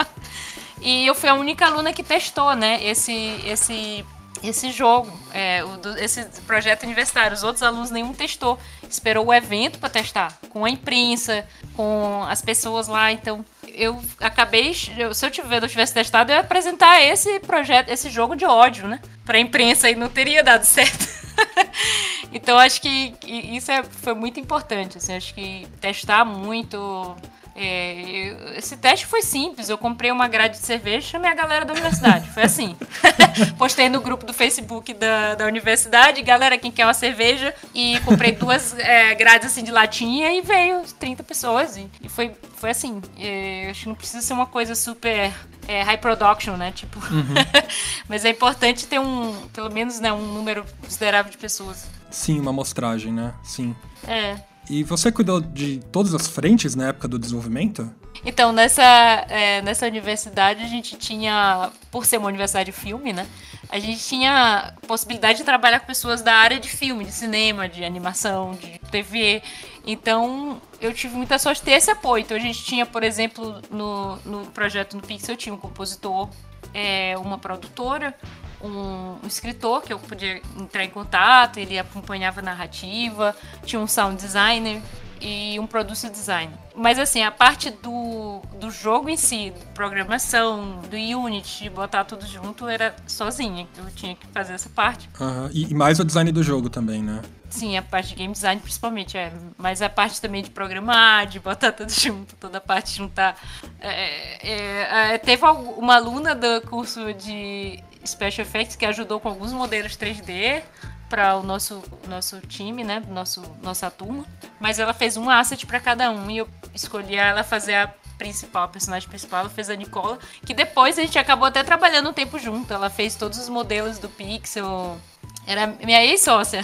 e eu fui a única aluna que testou, né, esse, esse, esse jogo, é, o, esse projeto universitário. Os outros alunos nenhum testou. Esperou o evento para testar, com a imprensa, com as pessoas lá. Então, eu acabei, se eu tiver, eu tivesse testado, eu ia apresentar esse projeto, esse jogo de ódio, né, para a imprensa e não teria dado certo. então acho que isso é, foi muito importante. Assim, acho que testar muito. É, esse teste foi simples. Eu comprei uma grade de cerveja e chamei a galera da universidade. Foi assim. Postei no grupo do Facebook da, da universidade, galera, quem quer uma cerveja? E comprei duas é, grades assim de latinha e veio 30 pessoas. E, e foi, foi assim. É, acho que não precisa ser uma coisa super é, high production, né? Tipo. Uhum. Mas é importante ter um, pelo menos, né, um número considerável de pessoas.
Sim, uma amostragem, né? Sim.
É.
E você cuidou de todas as frentes na época do desenvolvimento?
Então, nessa, é, nessa universidade a gente tinha, por ser uma universidade de filme, né? A gente tinha possibilidade de trabalhar com pessoas da área de filme, de cinema, de animação, de TV. Então, eu tive muita sorte de ter esse apoio. Então, a gente tinha, por exemplo, no, no projeto no Pixel, tinha um compositor, é, uma produtora, um, um, escritor que eu podia entrar em contato, ele acompanhava a narrativa, tinha um sound designer e um producer designer. Mas assim, a parte do, do jogo em si, programação, do Unity, de botar tudo junto, era sozinha. Eu tinha que fazer essa parte.
Uhum. E, e mais o design do jogo também, né?
Sim, a parte de game design principalmente, é. Mas a parte também de programar, de botar tudo junto, toda a parte de juntar. É, é, é, teve uma aluna do curso de Special Effects que ajudou com alguns modelos 3D para o nosso, nosso time, né? Nosso, nossa turma. Mas ela fez um asset para cada um e eu escolhi ela fazer a principal, a personagem principal, ela fez a Nicola, que depois a gente acabou até trabalhando um tempo junto. Ela fez todos os modelos do Pixel. Era minha ex-sócia.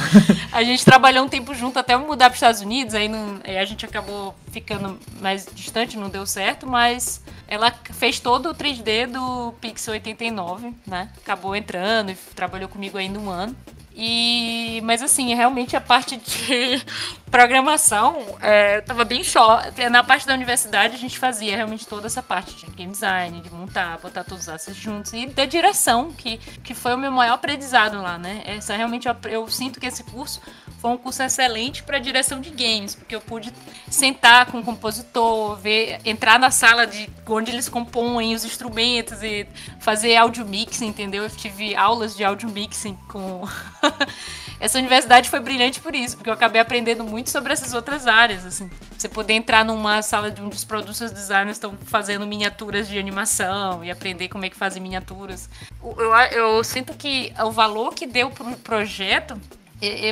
a gente trabalhou um tempo junto até mudar para os Estados Unidos, aí, não, aí a gente acabou ficando mais distante, não deu certo, mas ela fez todo o 3D do Pixel 89, né? Acabou entrando e trabalhou comigo ainda um ano. E, mas assim, realmente a parte de programação é, tava bem só. Na parte da universidade a gente fazia realmente toda essa parte de game design, de montar, botar todos os assets juntos e da direção, que, que foi o meu maior aprendizado lá, né? Essa realmente eu, eu sinto que esse curso foi um curso excelente para direção de games, porque eu pude sentar com o compositor, ver, entrar na sala de onde eles compõem os instrumentos e fazer audio mixing, entendeu? Eu tive aulas de audio mixing com essa universidade foi brilhante por isso, porque eu acabei aprendendo muito sobre essas outras áreas, assim. Você poder entrar numa sala de um dos produtos designers estão fazendo miniaturas de animação e aprender como é que fazem miniaturas. Eu, eu, eu sinto que o valor que deu pro projeto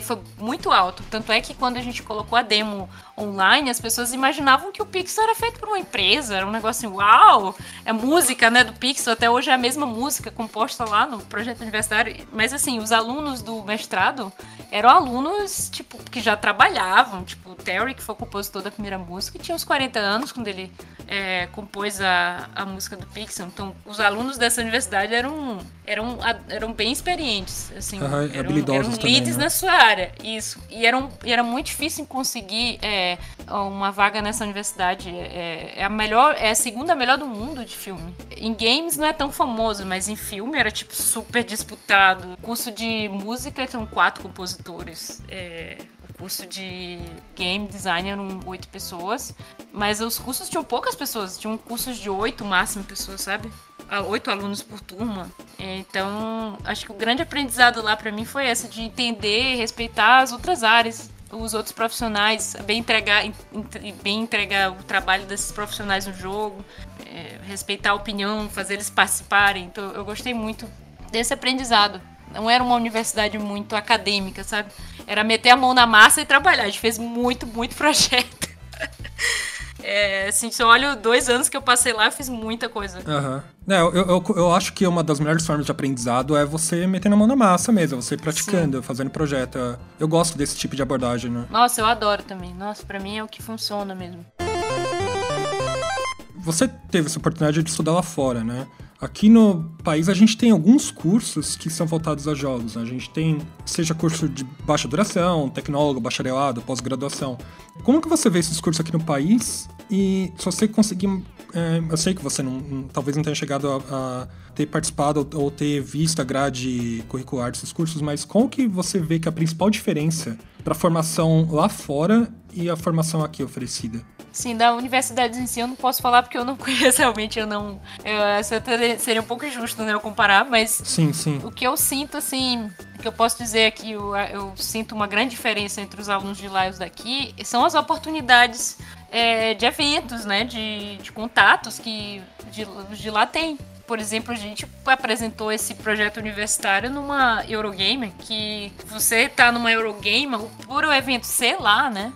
foi muito alto. Tanto é que quando a gente colocou a demo online, as pessoas imaginavam que o Pixel era feito por uma empresa, era um negócio assim, uau! É música, né, do Pixel, até hoje é a mesma música composta lá no projeto universitário. Mas assim, os alunos do mestrado eram alunos, tipo, que já trabalhavam, tipo, o Terry, que foi o compositor da primeira música, tinha uns 40 anos quando ele é, compôs a, a música do Pixel. Então, os alunos dessa universidade eram, eram, eram bem experientes, assim,
uhum,
eram, eram leads
também, né?
na sua área, isso. E, eram, e era muito difícil conseguir é, uma vaga nessa universidade. É, é, a melhor, é a segunda melhor do mundo de filme. Em games não é tão famoso, mas em filme era, tipo, super disputado. O curso de música são quatro compositores. É, curso de game design eram oito pessoas, mas os cursos tinham poucas pessoas, tinham cursos de oito máximo pessoas, sabe? Oito alunos por turma. Então, acho que o grande aprendizado lá para mim foi essa de entender respeitar as outras áreas, os outros profissionais, bem entregar, bem entregar o trabalho desses profissionais no jogo, é, respeitar a opinião, fazer eles participarem. Então, eu gostei muito desse aprendizado não era uma universidade muito acadêmica, sabe? Era meter a mão na massa e trabalhar. A gente fez muito, muito projeto. É, assim, se eu olho dois anos que eu passei lá, eu fiz muita coisa.
Uhum. É, eu, eu, eu, acho que uma das melhores formas de aprendizado é você metendo a mão na massa mesmo, você praticando, Sim. fazendo projeto. Eu gosto desse tipo de abordagem, né?
Nossa, eu adoro também. Nossa, pra mim é o que funciona mesmo.
Você teve essa oportunidade de estudar lá fora, né? Aqui no país a gente tem alguns cursos que são voltados a jogos. A gente tem, seja curso de baixa duração, tecnólogo, bacharelado, pós-graduação. Como que você vê esses cursos aqui no país? E se você conseguir. É, eu sei que você não, talvez não tenha chegado a, a ter participado ou, ter visto a grade curricular desses cursos, mas qual que você vê que a principal diferença para a formação lá fora e a formação aqui oferecida?
Sim, da universidade em si eu não posso falar porque eu não conheço realmente, eu não. Eu, seria um pouco injusto né, eu comparar, mas.
Sim, sim.
O que eu sinto, assim, que eu posso dizer é que eu, eu sinto uma grande diferença entre os alunos de lá e os daqui são as oportunidades é, de eventos, né? De, de contatos que de, de lá tem por exemplo, a gente apresentou esse projeto universitário numa Eurogame, que você tá numa Eurogame, por o evento ser lá, né,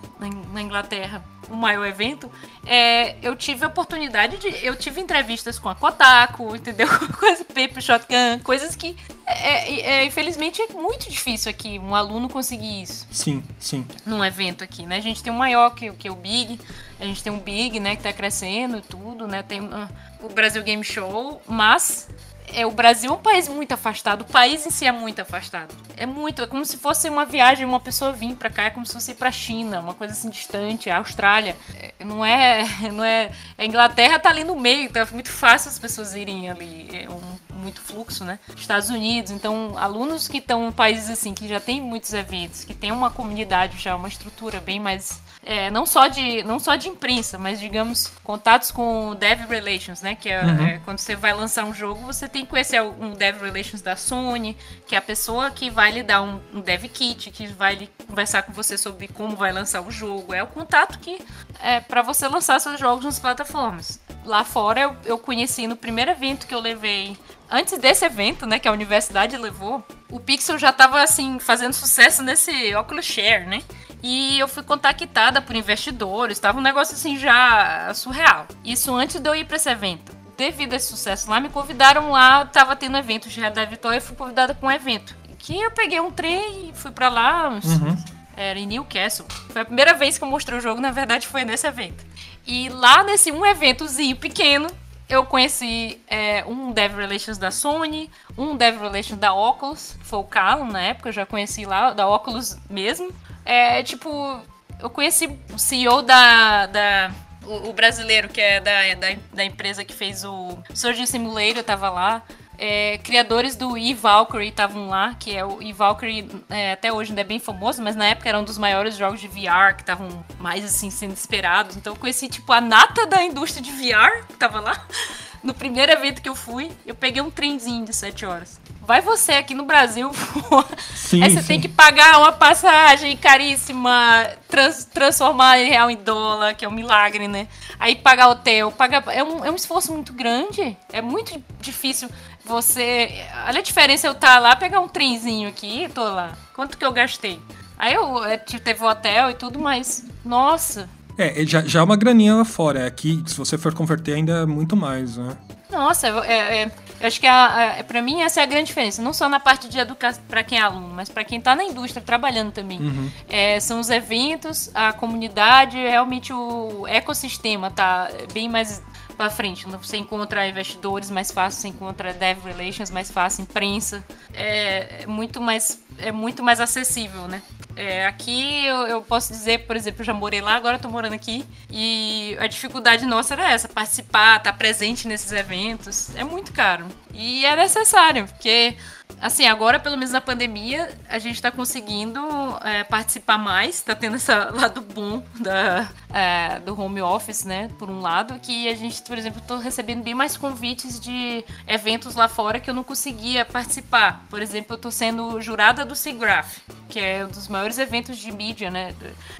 na Inglaterra, o maior evento, é, eu tive a oportunidade de. Eu tive entrevistas com a Kotaku, entendeu? Coisa Paper Shotgun, coisas que. É, é, é, infelizmente é muito difícil aqui um aluno conseguir isso.
Sim, sim.
Num evento aqui, né? A gente tem um maior que, que o Big, a gente tem um Big, né, que tá crescendo e tudo, né? Tem uh, o Brasil Game Show, mas é, o Brasil é um país muito afastado, o país em si é muito afastado. É muito, é como se fosse uma viagem, uma pessoa vir para cá, é como se fosse ir pra China, uma coisa assim distante, a Austrália. É, não é, não é, a Inglaterra tá ali no meio, tá muito fácil as pessoas irem ali, é um, muito fluxo, né? Estados Unidos, então alunos que estão em países assim, que já tem muitos eventos, que tem uma comunidade já, uma estrutura bem mais é, não, só de, não só de imprensa, mas digamos, contatos com Dev Relations, né? Que é, uhum. é, quando você vai lançar um jogo, você tem que conhecer um Dev Relations da Sony, que é a pessoa que vai lhe dar um, um Dev Kit, que vai lhe conversar com você sobre como vai lançar o jogo. É o contato que é para você lançar seus jogos nas plataformas. Lá fora eu, eu conheci no primeiro evento que eu levei antes desse evento, né, que a universidade levou, o Pixel já estava assim fazendo sucesso nesse Oculus Share, né? E eu fui contactada por investidores, estava um negócio assim já surreal. Isso antes de eu ir para esse evento. Devido a esse sucesso lá, me convidaram lá, tava tendo evento de realidade virtual e fui convidada para um evento. Que eu peguei um trem e fui para lá, uhum. era em Newcastle. Foi a primeira vez que eu mostrei o jogo, na verdade foi nesse evento. E lá nesse um eventozinho pequeno, eu conheci é, um Dev Relations da Sony, um Dev Relations da Oculus, foi o Callum na época, eu já conheci lá, da Oculus mesmo. É, tipo, eu conheci o CEO da. da o, o brasileiro, que é da, da, da, empresa que fez o Surgeon Simulator, tava lá. É, criadores do E-Valkyrie estavam lá, que é o E-Valkyrie é, até hoje ainda é bem famoso, mas na época era um dos maiores jogos de VR que estavam mais assim sendo esperados. Então eu conheci tipo a nata da indústria de VR que tava lá. No primeiro evento que eu fui, eu peguei um trenzinho de 7 horas. Vai você aqui no Brasil, sim, aí você sim. tem que pagar uma passagem caríssima, trans, transformar em real em dólar, que é um milagre, né? Aí pagar hotel, pagar. É um, é um esforço muito grande. É muito difícil você. Olha a diferença eu estar tá lá, pegar um trenzinho aqui, tô lá. Quanto que eu gastei? Aí eu, eu teve o hotel e tudo, mas. Nossa,
é, já, já é uma graninha lá fora. Aqui, se você for converter, ainda é muito mais, né?
Nossa, é, é, eu acho que a, a, pra mim essa é a grande diferença. Não só na parte de educação para quem é aluno, mas para quem está na indústria trabalhando também. Uhum. É, são os eventos, a comunidade, realmente o ecossistema tá bem mais para frente. Você encontra investidores mais fácil, você encontra dev relations mais fácil, imprensa. É, é muito mais é muito mais acessível, né? É, aqui eu, eu, posso dizer, por exemplo, eu já morei lá, agora eu tô morando aqui. E a dificuldade nossa era essa: participar, estar tá presente nesses eventos. É muito caro. E é necessário, porque Assim, agora, pelo menos na pandemia, a gente está conseguindo é, participar mais, está tendo esse lado bom da, é, do home office, né? Por um lado, que a gente, por exemplo, estou recebendo bem mais convites de eventos lá fora que eu não conseguia participar. Por exemplo, eu estou sendo jurada do SIGGRAPH, que é um dos maiores eventos de mídia, né?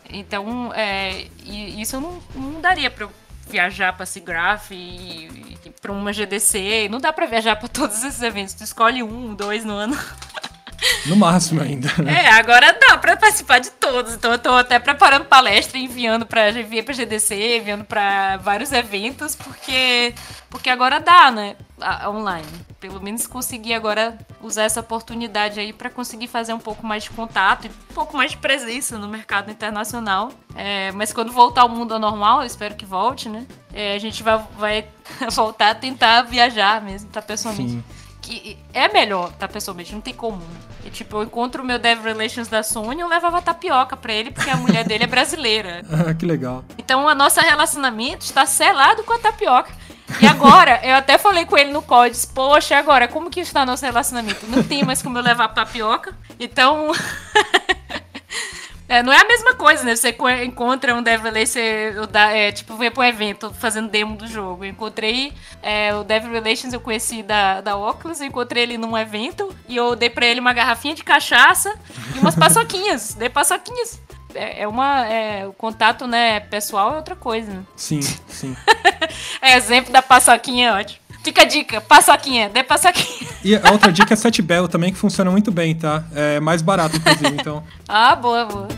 Então, é, isso eu não, não daria para viajar para SIGGRAPH e, e para uma GDC. Não dá para viajar para todos esses eventos. Tu escolhe um, dois no ano.
No máximo ainda.
Né? É, agora dá para participar de todos. Então eu tô até preparando palestra, enviando para enviei para GDC, enviando para vários eventos, porque porque agora dá, né? online. Pelo menos conseguir agora usar essa oportunidade aí para conseguir fazer um pouco mais de contato e um pouco mais de presença no mercado internacional. É, mas quando voltar ao mundo normal, eu espero que volte, né? É, a gente vai, vai voltar a tentar viajar mesmo, tá pessoalmente. Sim que é melhor, tá, pessoalmente, não tem como. E, tipo, eu encontro o meu Dev Relations da Sony, eu levava tapioca pra ele, porque a mulher dele é brasileira.
ah, que legal.
Então, o nosso relacionamento está selado com a tapioca. E agora, eu até falei com ele no CODES, poxa, agora, como que está nosso relacionamento? Não tem mais como eu levar tapioca. Então... É, não é a mesma coisa, né? Você encontra um Devil você é, tipo, vem pro evento fazendo demo do jogo. Eu encontrei é, o Devil Relations, eu conheci da, da Oculus, eu encontrei ele num evento e eu dei pra ele uma garrafinha de cachaça e umas paçoquinhas. dei paçoquinhas. É, é uma. É, o contato, né, pessoal é outra coisa. Né?
Sim, sim.
é, exemplo da paçoquinha é ótimo. Fica a dica, paçoquinha, dê paçoquinha.
E a outra dica é Sete Belo também, que funciona muito bem, tá? É mais barato, inclusive, então.
ah, boa, boa.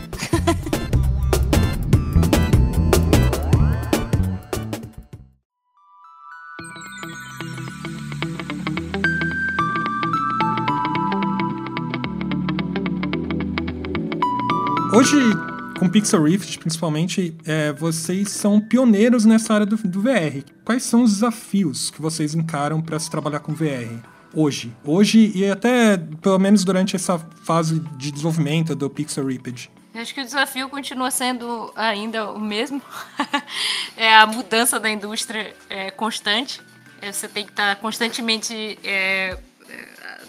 Hoje, com Pixel Rift, principalmente, é, vocês são pioneiros nessa área do, do, VR. Quais são os desafios que vocês encaram para se trabalhar com VR? Hoje. Hoje e até, pelo menos durante essa fase de desenvolvimento do Pixel Rift.
Acho que o desafio continua sendo ainda o mesmo. é a mudança da indústria é, constante. É, você tem que estar constantemente é,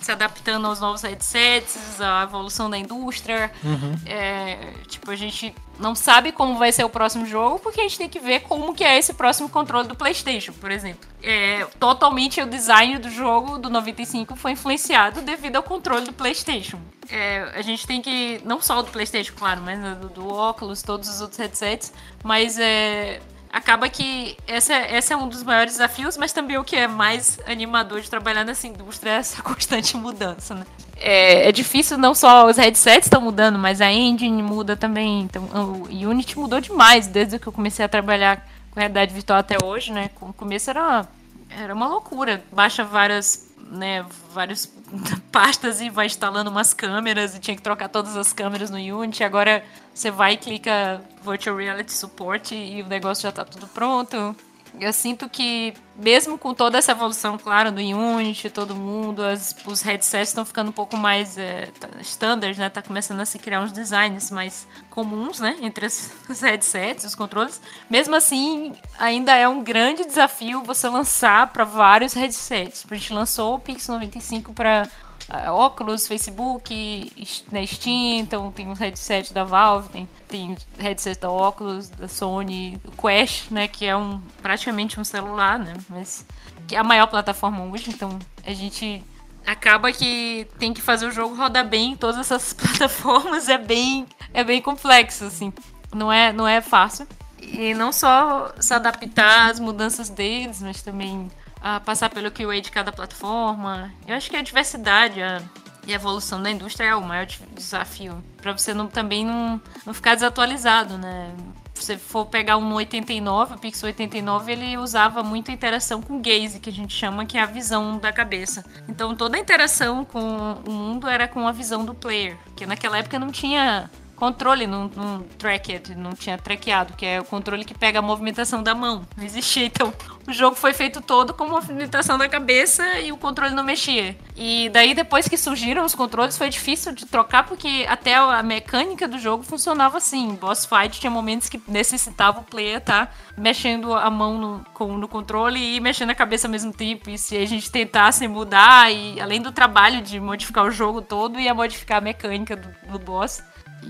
se adaptando aos novos headsets, à evolução da indústria. Uhum. É, tipo, a gente não sabe como vai ser o próximo jogo, porque a gente tem que ver como que é esse próximo controle do PlayStation, por exemplo. É, totalmente o design do jogo do 95 foi influenciado devido ao controle do PlayStation. É, a gente tem que, não só do PlayStation, claro, mas do, do Oculus, todos os outros headsets, mas é, acaba que esse é, é um dos maiores desafios, mas também o que é mais animador de trabalhar nessa indústria é essa constante mudança, né? É, é difícil, não só os headsets estão mudando, mas a engine muda também. Então, o Unity mudou demais desde que eu comecei a trabalhar com realidade virtual até hoje, né? No começo era, era uma loucura. Baixa várias né, várias pastas e vai instalando umas câmeras e tinha que trocar todas as câmeras no Unity. Agora você vai e clica Virtual Reality Support e o negócio já está tudo pronto. Eu sinto que, mesmo com toda essa evolução, claro, do Unity, todo mundo, as, os headsets estão ficando um pouco mais é, standard, né? Tá começando a se criar uns designs mais comuns, né? Entre os headsets, os controles. Mesmo assim, ainda é um grande desafio você lançar para vários headsets. A gente lançou o Pixel 95 para uh, Oculus, Facebook, né, Steam, então tem os headsets da Valve, tem, tem headset da Oculus, da Sony, o Quest, né, que é um praticamente um celular, né, mas que é a maior plataforma hoje, então a gente acaba que tem que fazer o jogo rodar bem em todas essas plataformas, é bem é bem complexo assim. Não é não é fácil. E não só se adaptar às mudanças deles, mas também a passar pelo QA de cada plataforma. Eu acho que a diversidade a, e a evolução da indústria é o maior desafio. Para você não, também não, não ficar desatualizado, né? Se você for pegar um 89, o Pixel 89, ele usava muita interação com gaze, que a gente chama que é a visão da cabeça. Então toda a interação com o mundo era com a visão do player, que naquela época não tinha controle no, no tracked, não tinha traqueado, que é o controle que pega a movimentação da mão. Não existia. Então, o jogo foi feito todo com movimentação da cabeça e o controle não mexia. E daí, depois que surgiram os controles, foi difícil de trocar, porque até a mecânica do jogo funcionava assim. Boss fight tinha momentos que necessitava o player tá mexendo a mão no, com, no controle e mexendo a cabeça ao mesmo tempo. E se a gente tentasse mudar, e além do trabalho de modificar o jogo todo, ia modificar a mecânica do, do boss.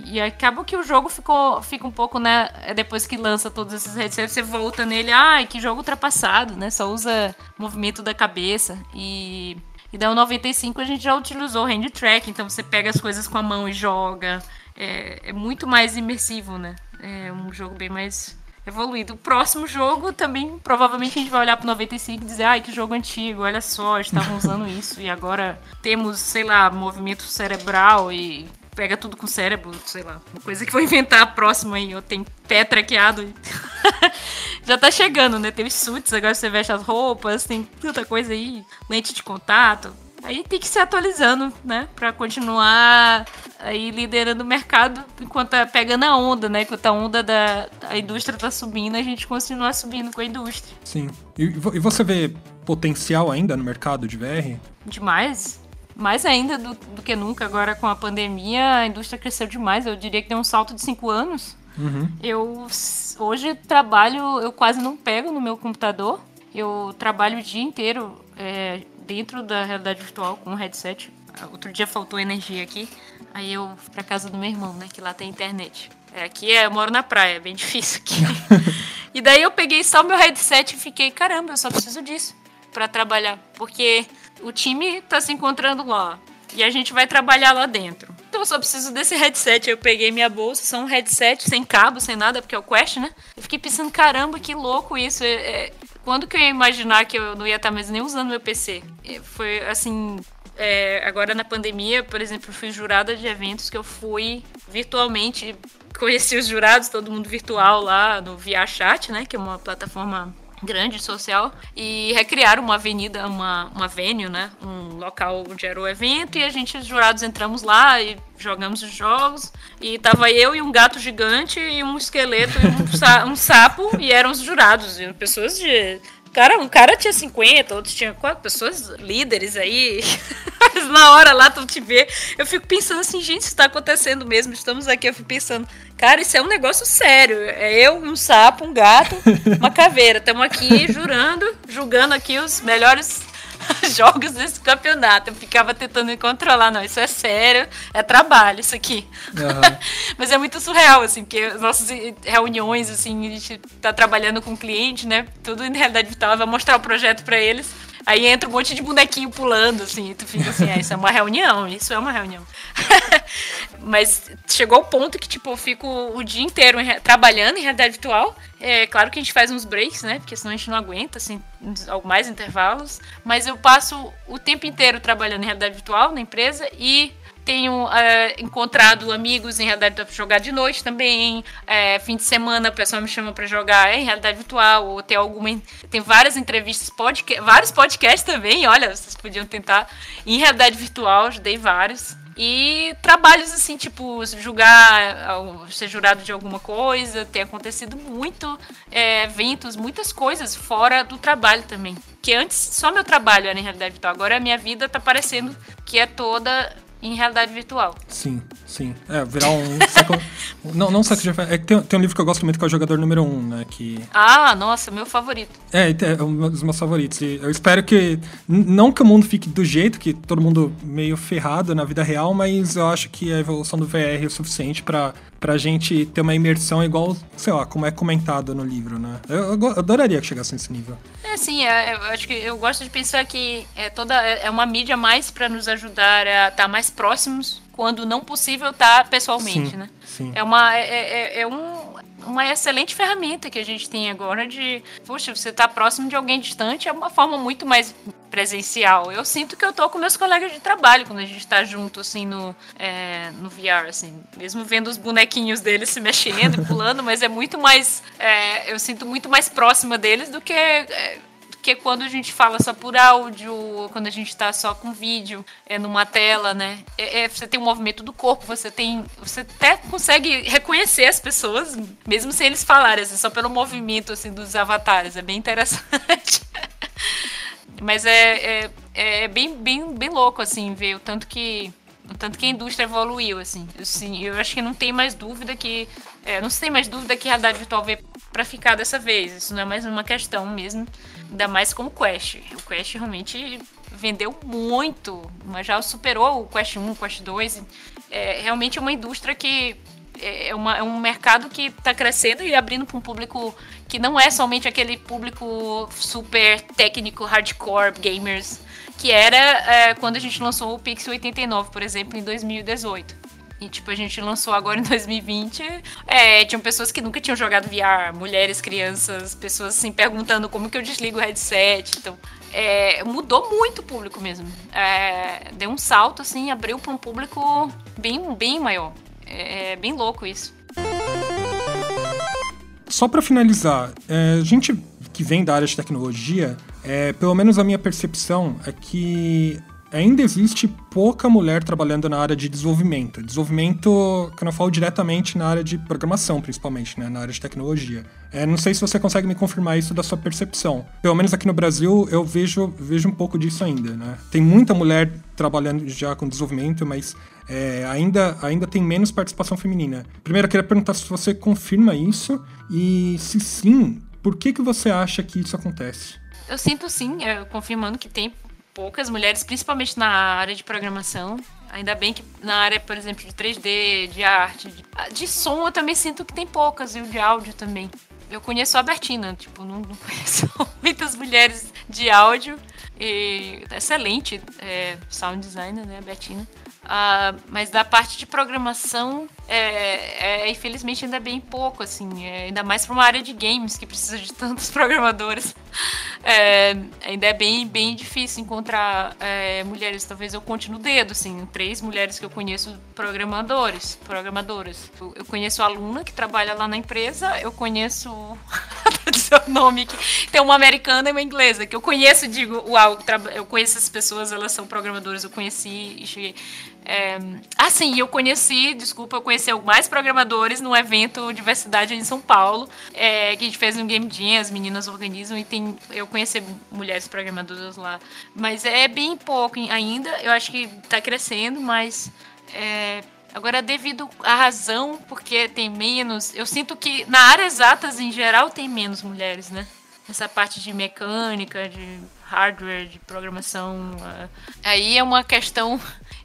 E acaba que o jogo ficou, fica um pouco, né? É depois que lança todos esses headsets, você volta nele, ai, que jogo ultrapassado, né? Só usa movimento da cabeça. E, e daí o 95 a gente já utilizou hand track, então você pega as coisas com a mão e joga. É, é muito mais imersivo, né? É um jogo bem mais evoluído. O próximo jogo também, provavelmente a gente vai olhar pro 95 e dizer, ai, que jogo antigo, olha só, estavam usando isso e agora temos, sei lá, movimento cerebral e pega tudo com o cérebro, sei lá, uma coisa que vou inventar próximo aí, eu tenho pé traqueado. Já tá chegando, né? Os suits, agora você veste as roupas, tem tanta coisa aí, lente de contato. Aí tem que se atualizando, né? Pra continuar aí liderando o mercado enquanto tá pegando a onda, né? Enquanto a onda da a indústria tá subindo, a gente continua subindo com a indústria.
Sim. E, e você vê potencial ainda no mercado de VR?
Demais. Mais ainda do, do que nunca. Agora com a pandemia, a indústria cresceu demais. Eu diria que deu um salto de cinco anos.
Uhum.
Eu hoje trabalho, eu quase não pego no meu computador. Eu trabalho o dia inteiro é, dentro da realidade virtual com um headset. Outro dia faltou energia aqui, aí eu fui pra casa do meu irmão, né? Que lá tem internet. É, aqui é, eu moro na praia, é bem difícil aqui. e daí eu peguei só o meu headset e fiquei, caramba, eu só preciso disso para trabalhar. Porque o time tá se encontrando lá. E a gente vai trabalhar lá dentro. Então eu só preciso desse headset. Eu peguei minha bolsa, só um headset sem cabo, sem nada, porque é o Quest, né? Eu fiquei pensando, caramba, que louco isso. É, é, quando que eu ia imaginar que eu não ia estar mais nem usando meu PC? Foi assim. É, agora na pandemia, por exemplo, fui jurada de eventos que eu fui virtualmente. Conheci os jurados, todo mundo virtual lá no ViaChat, né? Que é uma plataforma grande social e recriaram uma avenida, uma, uma venue, né? Um local onde era o evento e a gente, os jurados, entramos lá e jogamos os jogos e tava eu e um gato gigante e um esqueleto e um, sa um sapo e eram os jurados, e pessoas de Cara, um cara tinha 50, outros tinham quatro pessoas líderes aí. na hora lá tu te vê, eu fico pensando assim, gente, isso tá acontecendo mesmo. Estamos aqui, eu fico pensando, cara, isso é um negócio sério. É eu, um sapo, um gato, uma caveira. Estamos aqui jurando, julgando aqui os melhores jogos desse campeonato. Eu ficava tentando me controlar, não, isso é sério, é trabalho isso aqui. Uhum. Mas é muito surreal, assim, porque as nossas reuniões, assim, a gente tá trabalhando com o cliente, né? Tudo em realidade virtual, vai mostrar o projeto para eles. Aí entra um monte de bonequinho pulando, assim, e tu fica assim, ah, isso é uma reunião, isso é uma reunião. Mas chegou ao ponto que, tipo, eu fico o dia inteiro trabalhando em realidade virtual. É claro que a gente faz uns breaks, né? Porque senão a gente não aguenta, assim, mais intervalos. Mas eu passo o tempo inteiro trabalhando em realidade virtual na empresa e tenho é, encontrado amigos em realidade para jogar de noite também. É, fim de semana, o pessoal me chama para jogar em realidade virtual. Ou tem alguma. Tem várias entrevistas, podca vários podcasts também. Olha, vocês podiam tentar. Em realidade virtual, dei vários. E trabalhos assim, tipo, julgar, ser jurado de alguma coisa, tem acontecido muito é, eventos, muitas coisas fora do trabalho também. Que antes só meu trabalho era em realidade virtual, agora a minha vida tá parecendo que é toda em realidade virtual.
Sim, sim. É, virar um. Second... não, não Second É que tem, tem um livro que eu gosto muito que é o Jogador Número 1, um, né? Que...
Ah, nossa, meu favorito.
É, é um dos meus favoritos. E eu espero que. Não que o mundo fique do jeito que todo mundo meio ferrado na vida real, mas eu acho que a evolução do VR é o suficiente para pra gente ter uma imersão igual, sei lá, como é comentado no livro, né? Eu, eu adoraria que chegasse nesse nível.
É, sim, é, eu acho que eu gosto de pensar que é toda é, é uma mídia mais para nos ajudar a estar tá mais próximos quando não possível estar tá pessoalmente,
sim,
né?
Sim.
É uma é, é, é um uma excelente ferramenta que a gente tem agora de, puxa, você tá próximo de alguém distante é uma forma muito mais presencial. Eu sinto que eu tô com meus colegas de trabalho quando a gente tá junto, assim, no, é, no VR, assim. Mesmo vendo os bonequinhos deles se mexendo e pulando, mas é muito mais. É, eu sinto muito mais próxima deles do que. É, que quando a gente fala só por áudio, quando a gente está só com vídeo, é numa tela, né? É, é, você tem o um movimento do corpo, você tem. Você até consegue reconhecer as pessoas, mesmo sem eles falarem, assim, só pelo movimento assim, dos avatares. É bem interessante. Mas é, é, é, bem, bem, bem louco, assim, ver o tanto que. Tanto que a indústria evoluiu, assim. assim eu acho que não tem mais dúvida que. É, não se tem mais dúvida que a realidade virtual veio para ficar dessa vez. Isso não é mais uma questão mesmo. Ainda mais como Quest. O Quest realmente vendeu muito, mas já superou o Quest 1, o Quest 2. É realmente é uma indústria que é, uma, é um mercado que está crescendo e abrindo para um público que não é somente aquele público super técnico, hardcore, gamers, que era é, quando a gente lançou o Pixel 89, por exemplo, em 2018. E, tipo, a gente lançou agora em 2020. É, tinham pessoas que nunca tinham jogado VR, mulheres, crianças, pessoas assim perguntando como que eu desligo o headset. Então, é, mudou muito o público mesmo. É, deu um salto, assim, abriu para um público bem, bem maior. É, é bem louco isso.
Só para finalizar, é, a gente que vem da área de tecnologia, é, pelo menos a minha percepção é que ainda existe pouca mulher trabalhando na área de desenvolvimento. Desenvolvimento que eu não falo diretamente na área de programação, principalmente, né? na área de tecnologia. É, não sei se você consegue me confirmar isso da sua percepção. Pelo menos aqui no Brasil eu vejo, vejo um pouco disso ainda. Né? Tem muita mulher trabalhando já com desenvolvimento, mas é, ainda, ainda tem menos participação feminina. Primeiro, eu queria perguntar se você confirma isso e, se sim, por que, que você acha que isso acontece?
Eu sinto sim, eu, confirmando que tem poucas mulheres, principalmente na área de programação. Ainda bem que na área, por exemplo, de 3D, de arte, de, de som, eu também sinto que tem poucas, e o de áudio também. Eu conheço a Bertina, tipo, não, não conheço muitas mulheres de áudio. E excelente é, sound designer, né, a Bertina. Uh, mas da parte de programação, é, é, infelizmente ainda bem pouco, assim, é, ainda mais para uma área de games que precisa de tantos programadores. É, ainda é bem, bem difícil encontrar é, mulheres. Talvez eu conte no dedo, assim, três mulheres que eu conheço programadores, programadoras. Eu, eu conheço a aluna que trabalha lá na empresa, eu conheço seu nome que tem uma americana e uma inglesa que eu conheço, digo, uau, eu conheço essas pessoas, elas são programadoras, eu conheci e cheguei é... Ah, sim, eu conheci, desculpa, eu conheci mais programadores no evento Diversidade em São Paulo, é, que a gente fez um Game Jam, as meninas organizam e tem, eu conheci mulheres programadoras lá. Mas é bem pouco ainda, eu acho que está crescendo, mas é, Agora, devido à razão, porque tem menos. Eu sinto que na área exatas em geral tem menos mulheres, né? Essa parte de mecânica, de hardware, de programação. Uh, aí é uma questão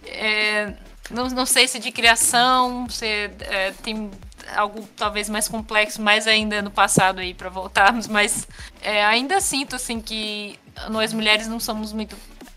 é, não, não sei se de criação, se é, tem algo talvez mais complexo, mais ainda no passado aí para voltarmos, mas é, ainda sinto assim que nós mulheres não somos muito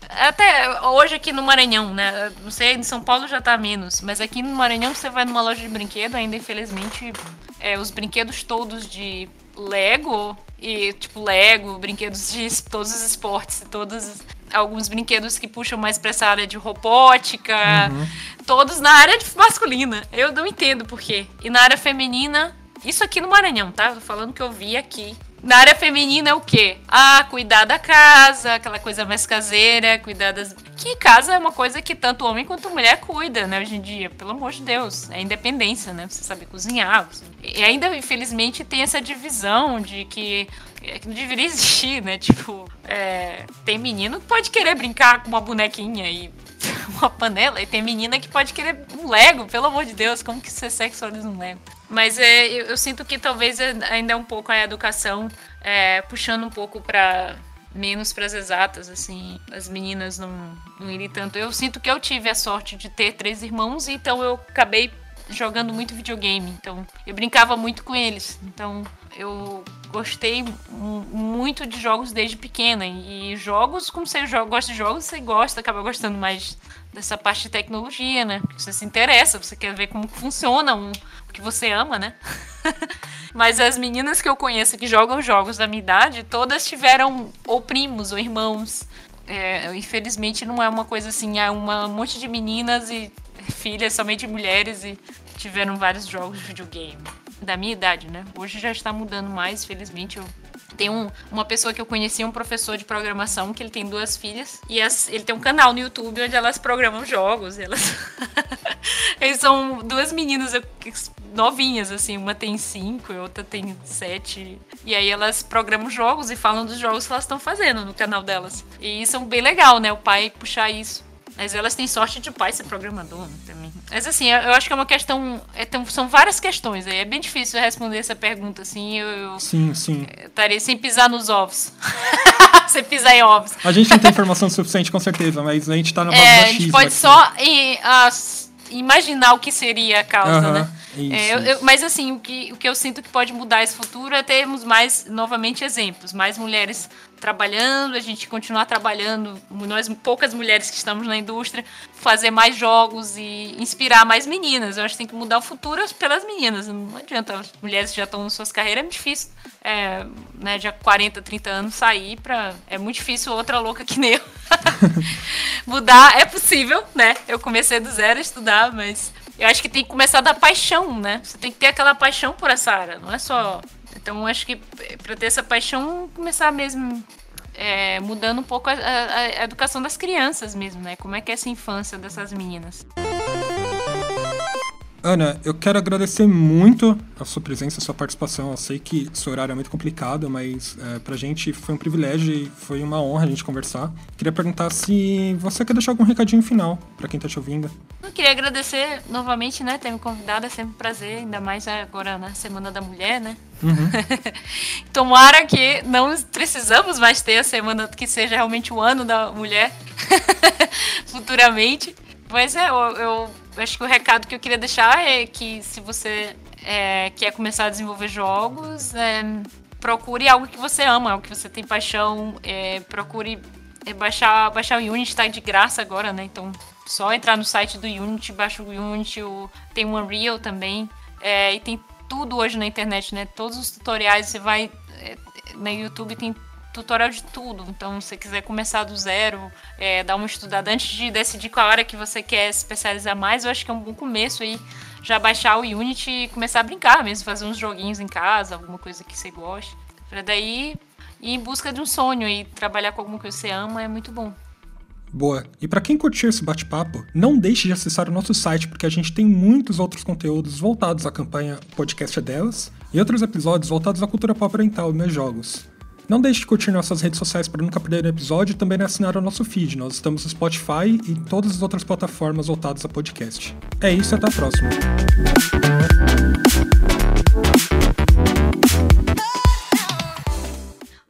até hoje aqui no Maranhão, né? Não sei, em São Paulo já tá menos, mas aqui no Maranhão você vai numa loja de brinquedo, ainda infelizmente é, os brinquedos todos de Lego e tipo Lego, brinquedos de todos os esportes, todos alguns brinquedos que puxam mais para essa área de robótica, uhum. todos na área masculina. Eu não entendo por quê. E na área feminina, isso aqui no Maranhão, tá? Tô falando que eu vi aqui. Na área feminina é o quê? Ah, cuidar da casa, aquela coisa mais caseira, cuidar das. Que casa é uma coisa que tanto homem quanto mulher cuida, né, hoje em dia. Pelo amor de Deus. É independência, né? Você saber cozinhar. Você... E ainda, infelizmente, tem essa divisão de que é que não deveria existir, né? Tipo, é, tem menino que pode querer brincar com uma bonequinha e uma panela, e tem menina que pode querer um Lego, pelo amor de Deus, como que você sexualiza um Lego? Mas é, eu, eu sinto que talvez ainda é um pouco a educação é, puxando um pouco para menos para as exatas, assim, as meninas não, não irem tanto. Eu sinto que eu tive a sorte de ter três irmãos, então eu acabei jogando muito videogame, então eu brincava muito com eles. Então eu gostei muito de jogos desde pequena. E jogos, como você gosta de jogos, você gosta, acaba gostando mais dessa parte de tecnologia, né? Você se interessa, você quer ver como funciona um, o que você ama, né? Mas as meninas que eu conheço que jogam jogos da minha idade, todas tiveram ou primos ou irmãos. É, infelizmente não é uma coisa assim, é um monte de meninas e filhas, somente mulheres, e tiveram vários jogos de videogame da minha idade, né? Hoje já está mudando mais, felizmente. Eu tem um, uma pessoa que eu conheci, um professor de programação, que ele tem duas filhas. E as, ele tem um canal no YouTube onde elas programam jogos. elas. Eles são duas meninas novinhas, assim. Uma tem cinco e outra tem sete. E aí elas programam jogos e falam dos jogos que elas estão fazendo no canal delas. E isso é bem legal, né? O pai puxar isso. Mas elas têm sorte de pai ser programador né, também. Mas assim, eu acho que é uma questão. É, são várias questões aí. É bem difícil responder essa pergunta, assim. Eu, eu
sim, sim.
Estaria sem pisar nos ovos. sem pisar em ovos.
A gente não tem informação suficiente, com certeza, mas a gente tá na base
é, A gente pode aqui. só imaginar o que seria a causa, né? Isso, é, eu, eu, mas assim, o que, o que eu sinto que pode mudar esse futuro é termos mais, novamente, exemplos, mais mulheres trabalhando, a gente continuar trabalhando, nós poucas mulheres que estamos na indústria, fazer mais jogos e inspirar mais meninas. Eu acho que tem que mudar o futuro pelas meninas. Não adianta, as mulheres que já estão nas suas carreiras, é muito difícil, é, né, de 40, 30 anos sair pra... É muito difícil outra louca que nem eu. mudar é possível, né? Eu comecei do zero a estudar, mas eu acho que tem que começar da paixão, né? Você tem que ter aquela paixão por essa área, não é só. Então acho que para ter essa paixão, começar mesmo é, mudando um pouco a, a, a, educação das crianças mesmo, né? Como é que é essa infância dessas meninas.
Ana, eu quero agradecer muito a sua presença, a sua participação. Eu sei que seu horário é muito complicado, mas é, pra gente foi um privilégio e foi uma honra a gente conversar. Queria perguntar se você quer deixar algum recadinho final para quem tá te ouvindo.
Eu queria agradecer novamente, né, ter me convidado, é sempre um prazer, ainda mais agora na Semana da Mulher, né? Uhum. Tomara que não precisamos mais ter a semana que seja realmente o ano da mulher futuramente. Mas é, eu, eu acho que o recado que eu queria deixar é que se você é, quer começar a desenvolver jogos, é, procure algo que você ama, algo que você tem paixão, é, procure é, baixar, baixar o Unity, tá de graça agora, né? Então, só entrar no site do Unity, baixa o Unity, o, tem o Unreal também, é, e tem tudo hoje na internet, né? Todos os tutoriais, você vai é, na YouTube, tem tutorial de tudo. Então, se você quiser começar do zero, é, dar uma estudada antes de decidir qual hora que você quer se especializar mais, eu acho que é um bom começo aí. Já baixar o Unity e começar a brincar mesmo, fazer uns joguinhos em casa, alguma coisa que você goste. Pra daí ir em busca de um sonho e trabalhar com alguma coisa que você ama é muito bom.
Boa. E para quem curtiu esse bate-papo, não deixe de acessar o nosso site, porque a gente tem muitos outros conteúdos voltados à campanha Podcast Delas e outros episódios voltados à cultura pop oriental e meus jogos. Não deixe de curtir nossas redes sociais para nunca perder um episódio e também assinar o nosso feed. Nós estamos no Spotify e em todas as outras plataformas voltadas a podcast. É isso, até a próxima.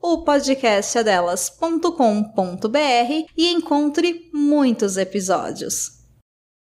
o podcastadelas.com.br e encontre muitos episódios.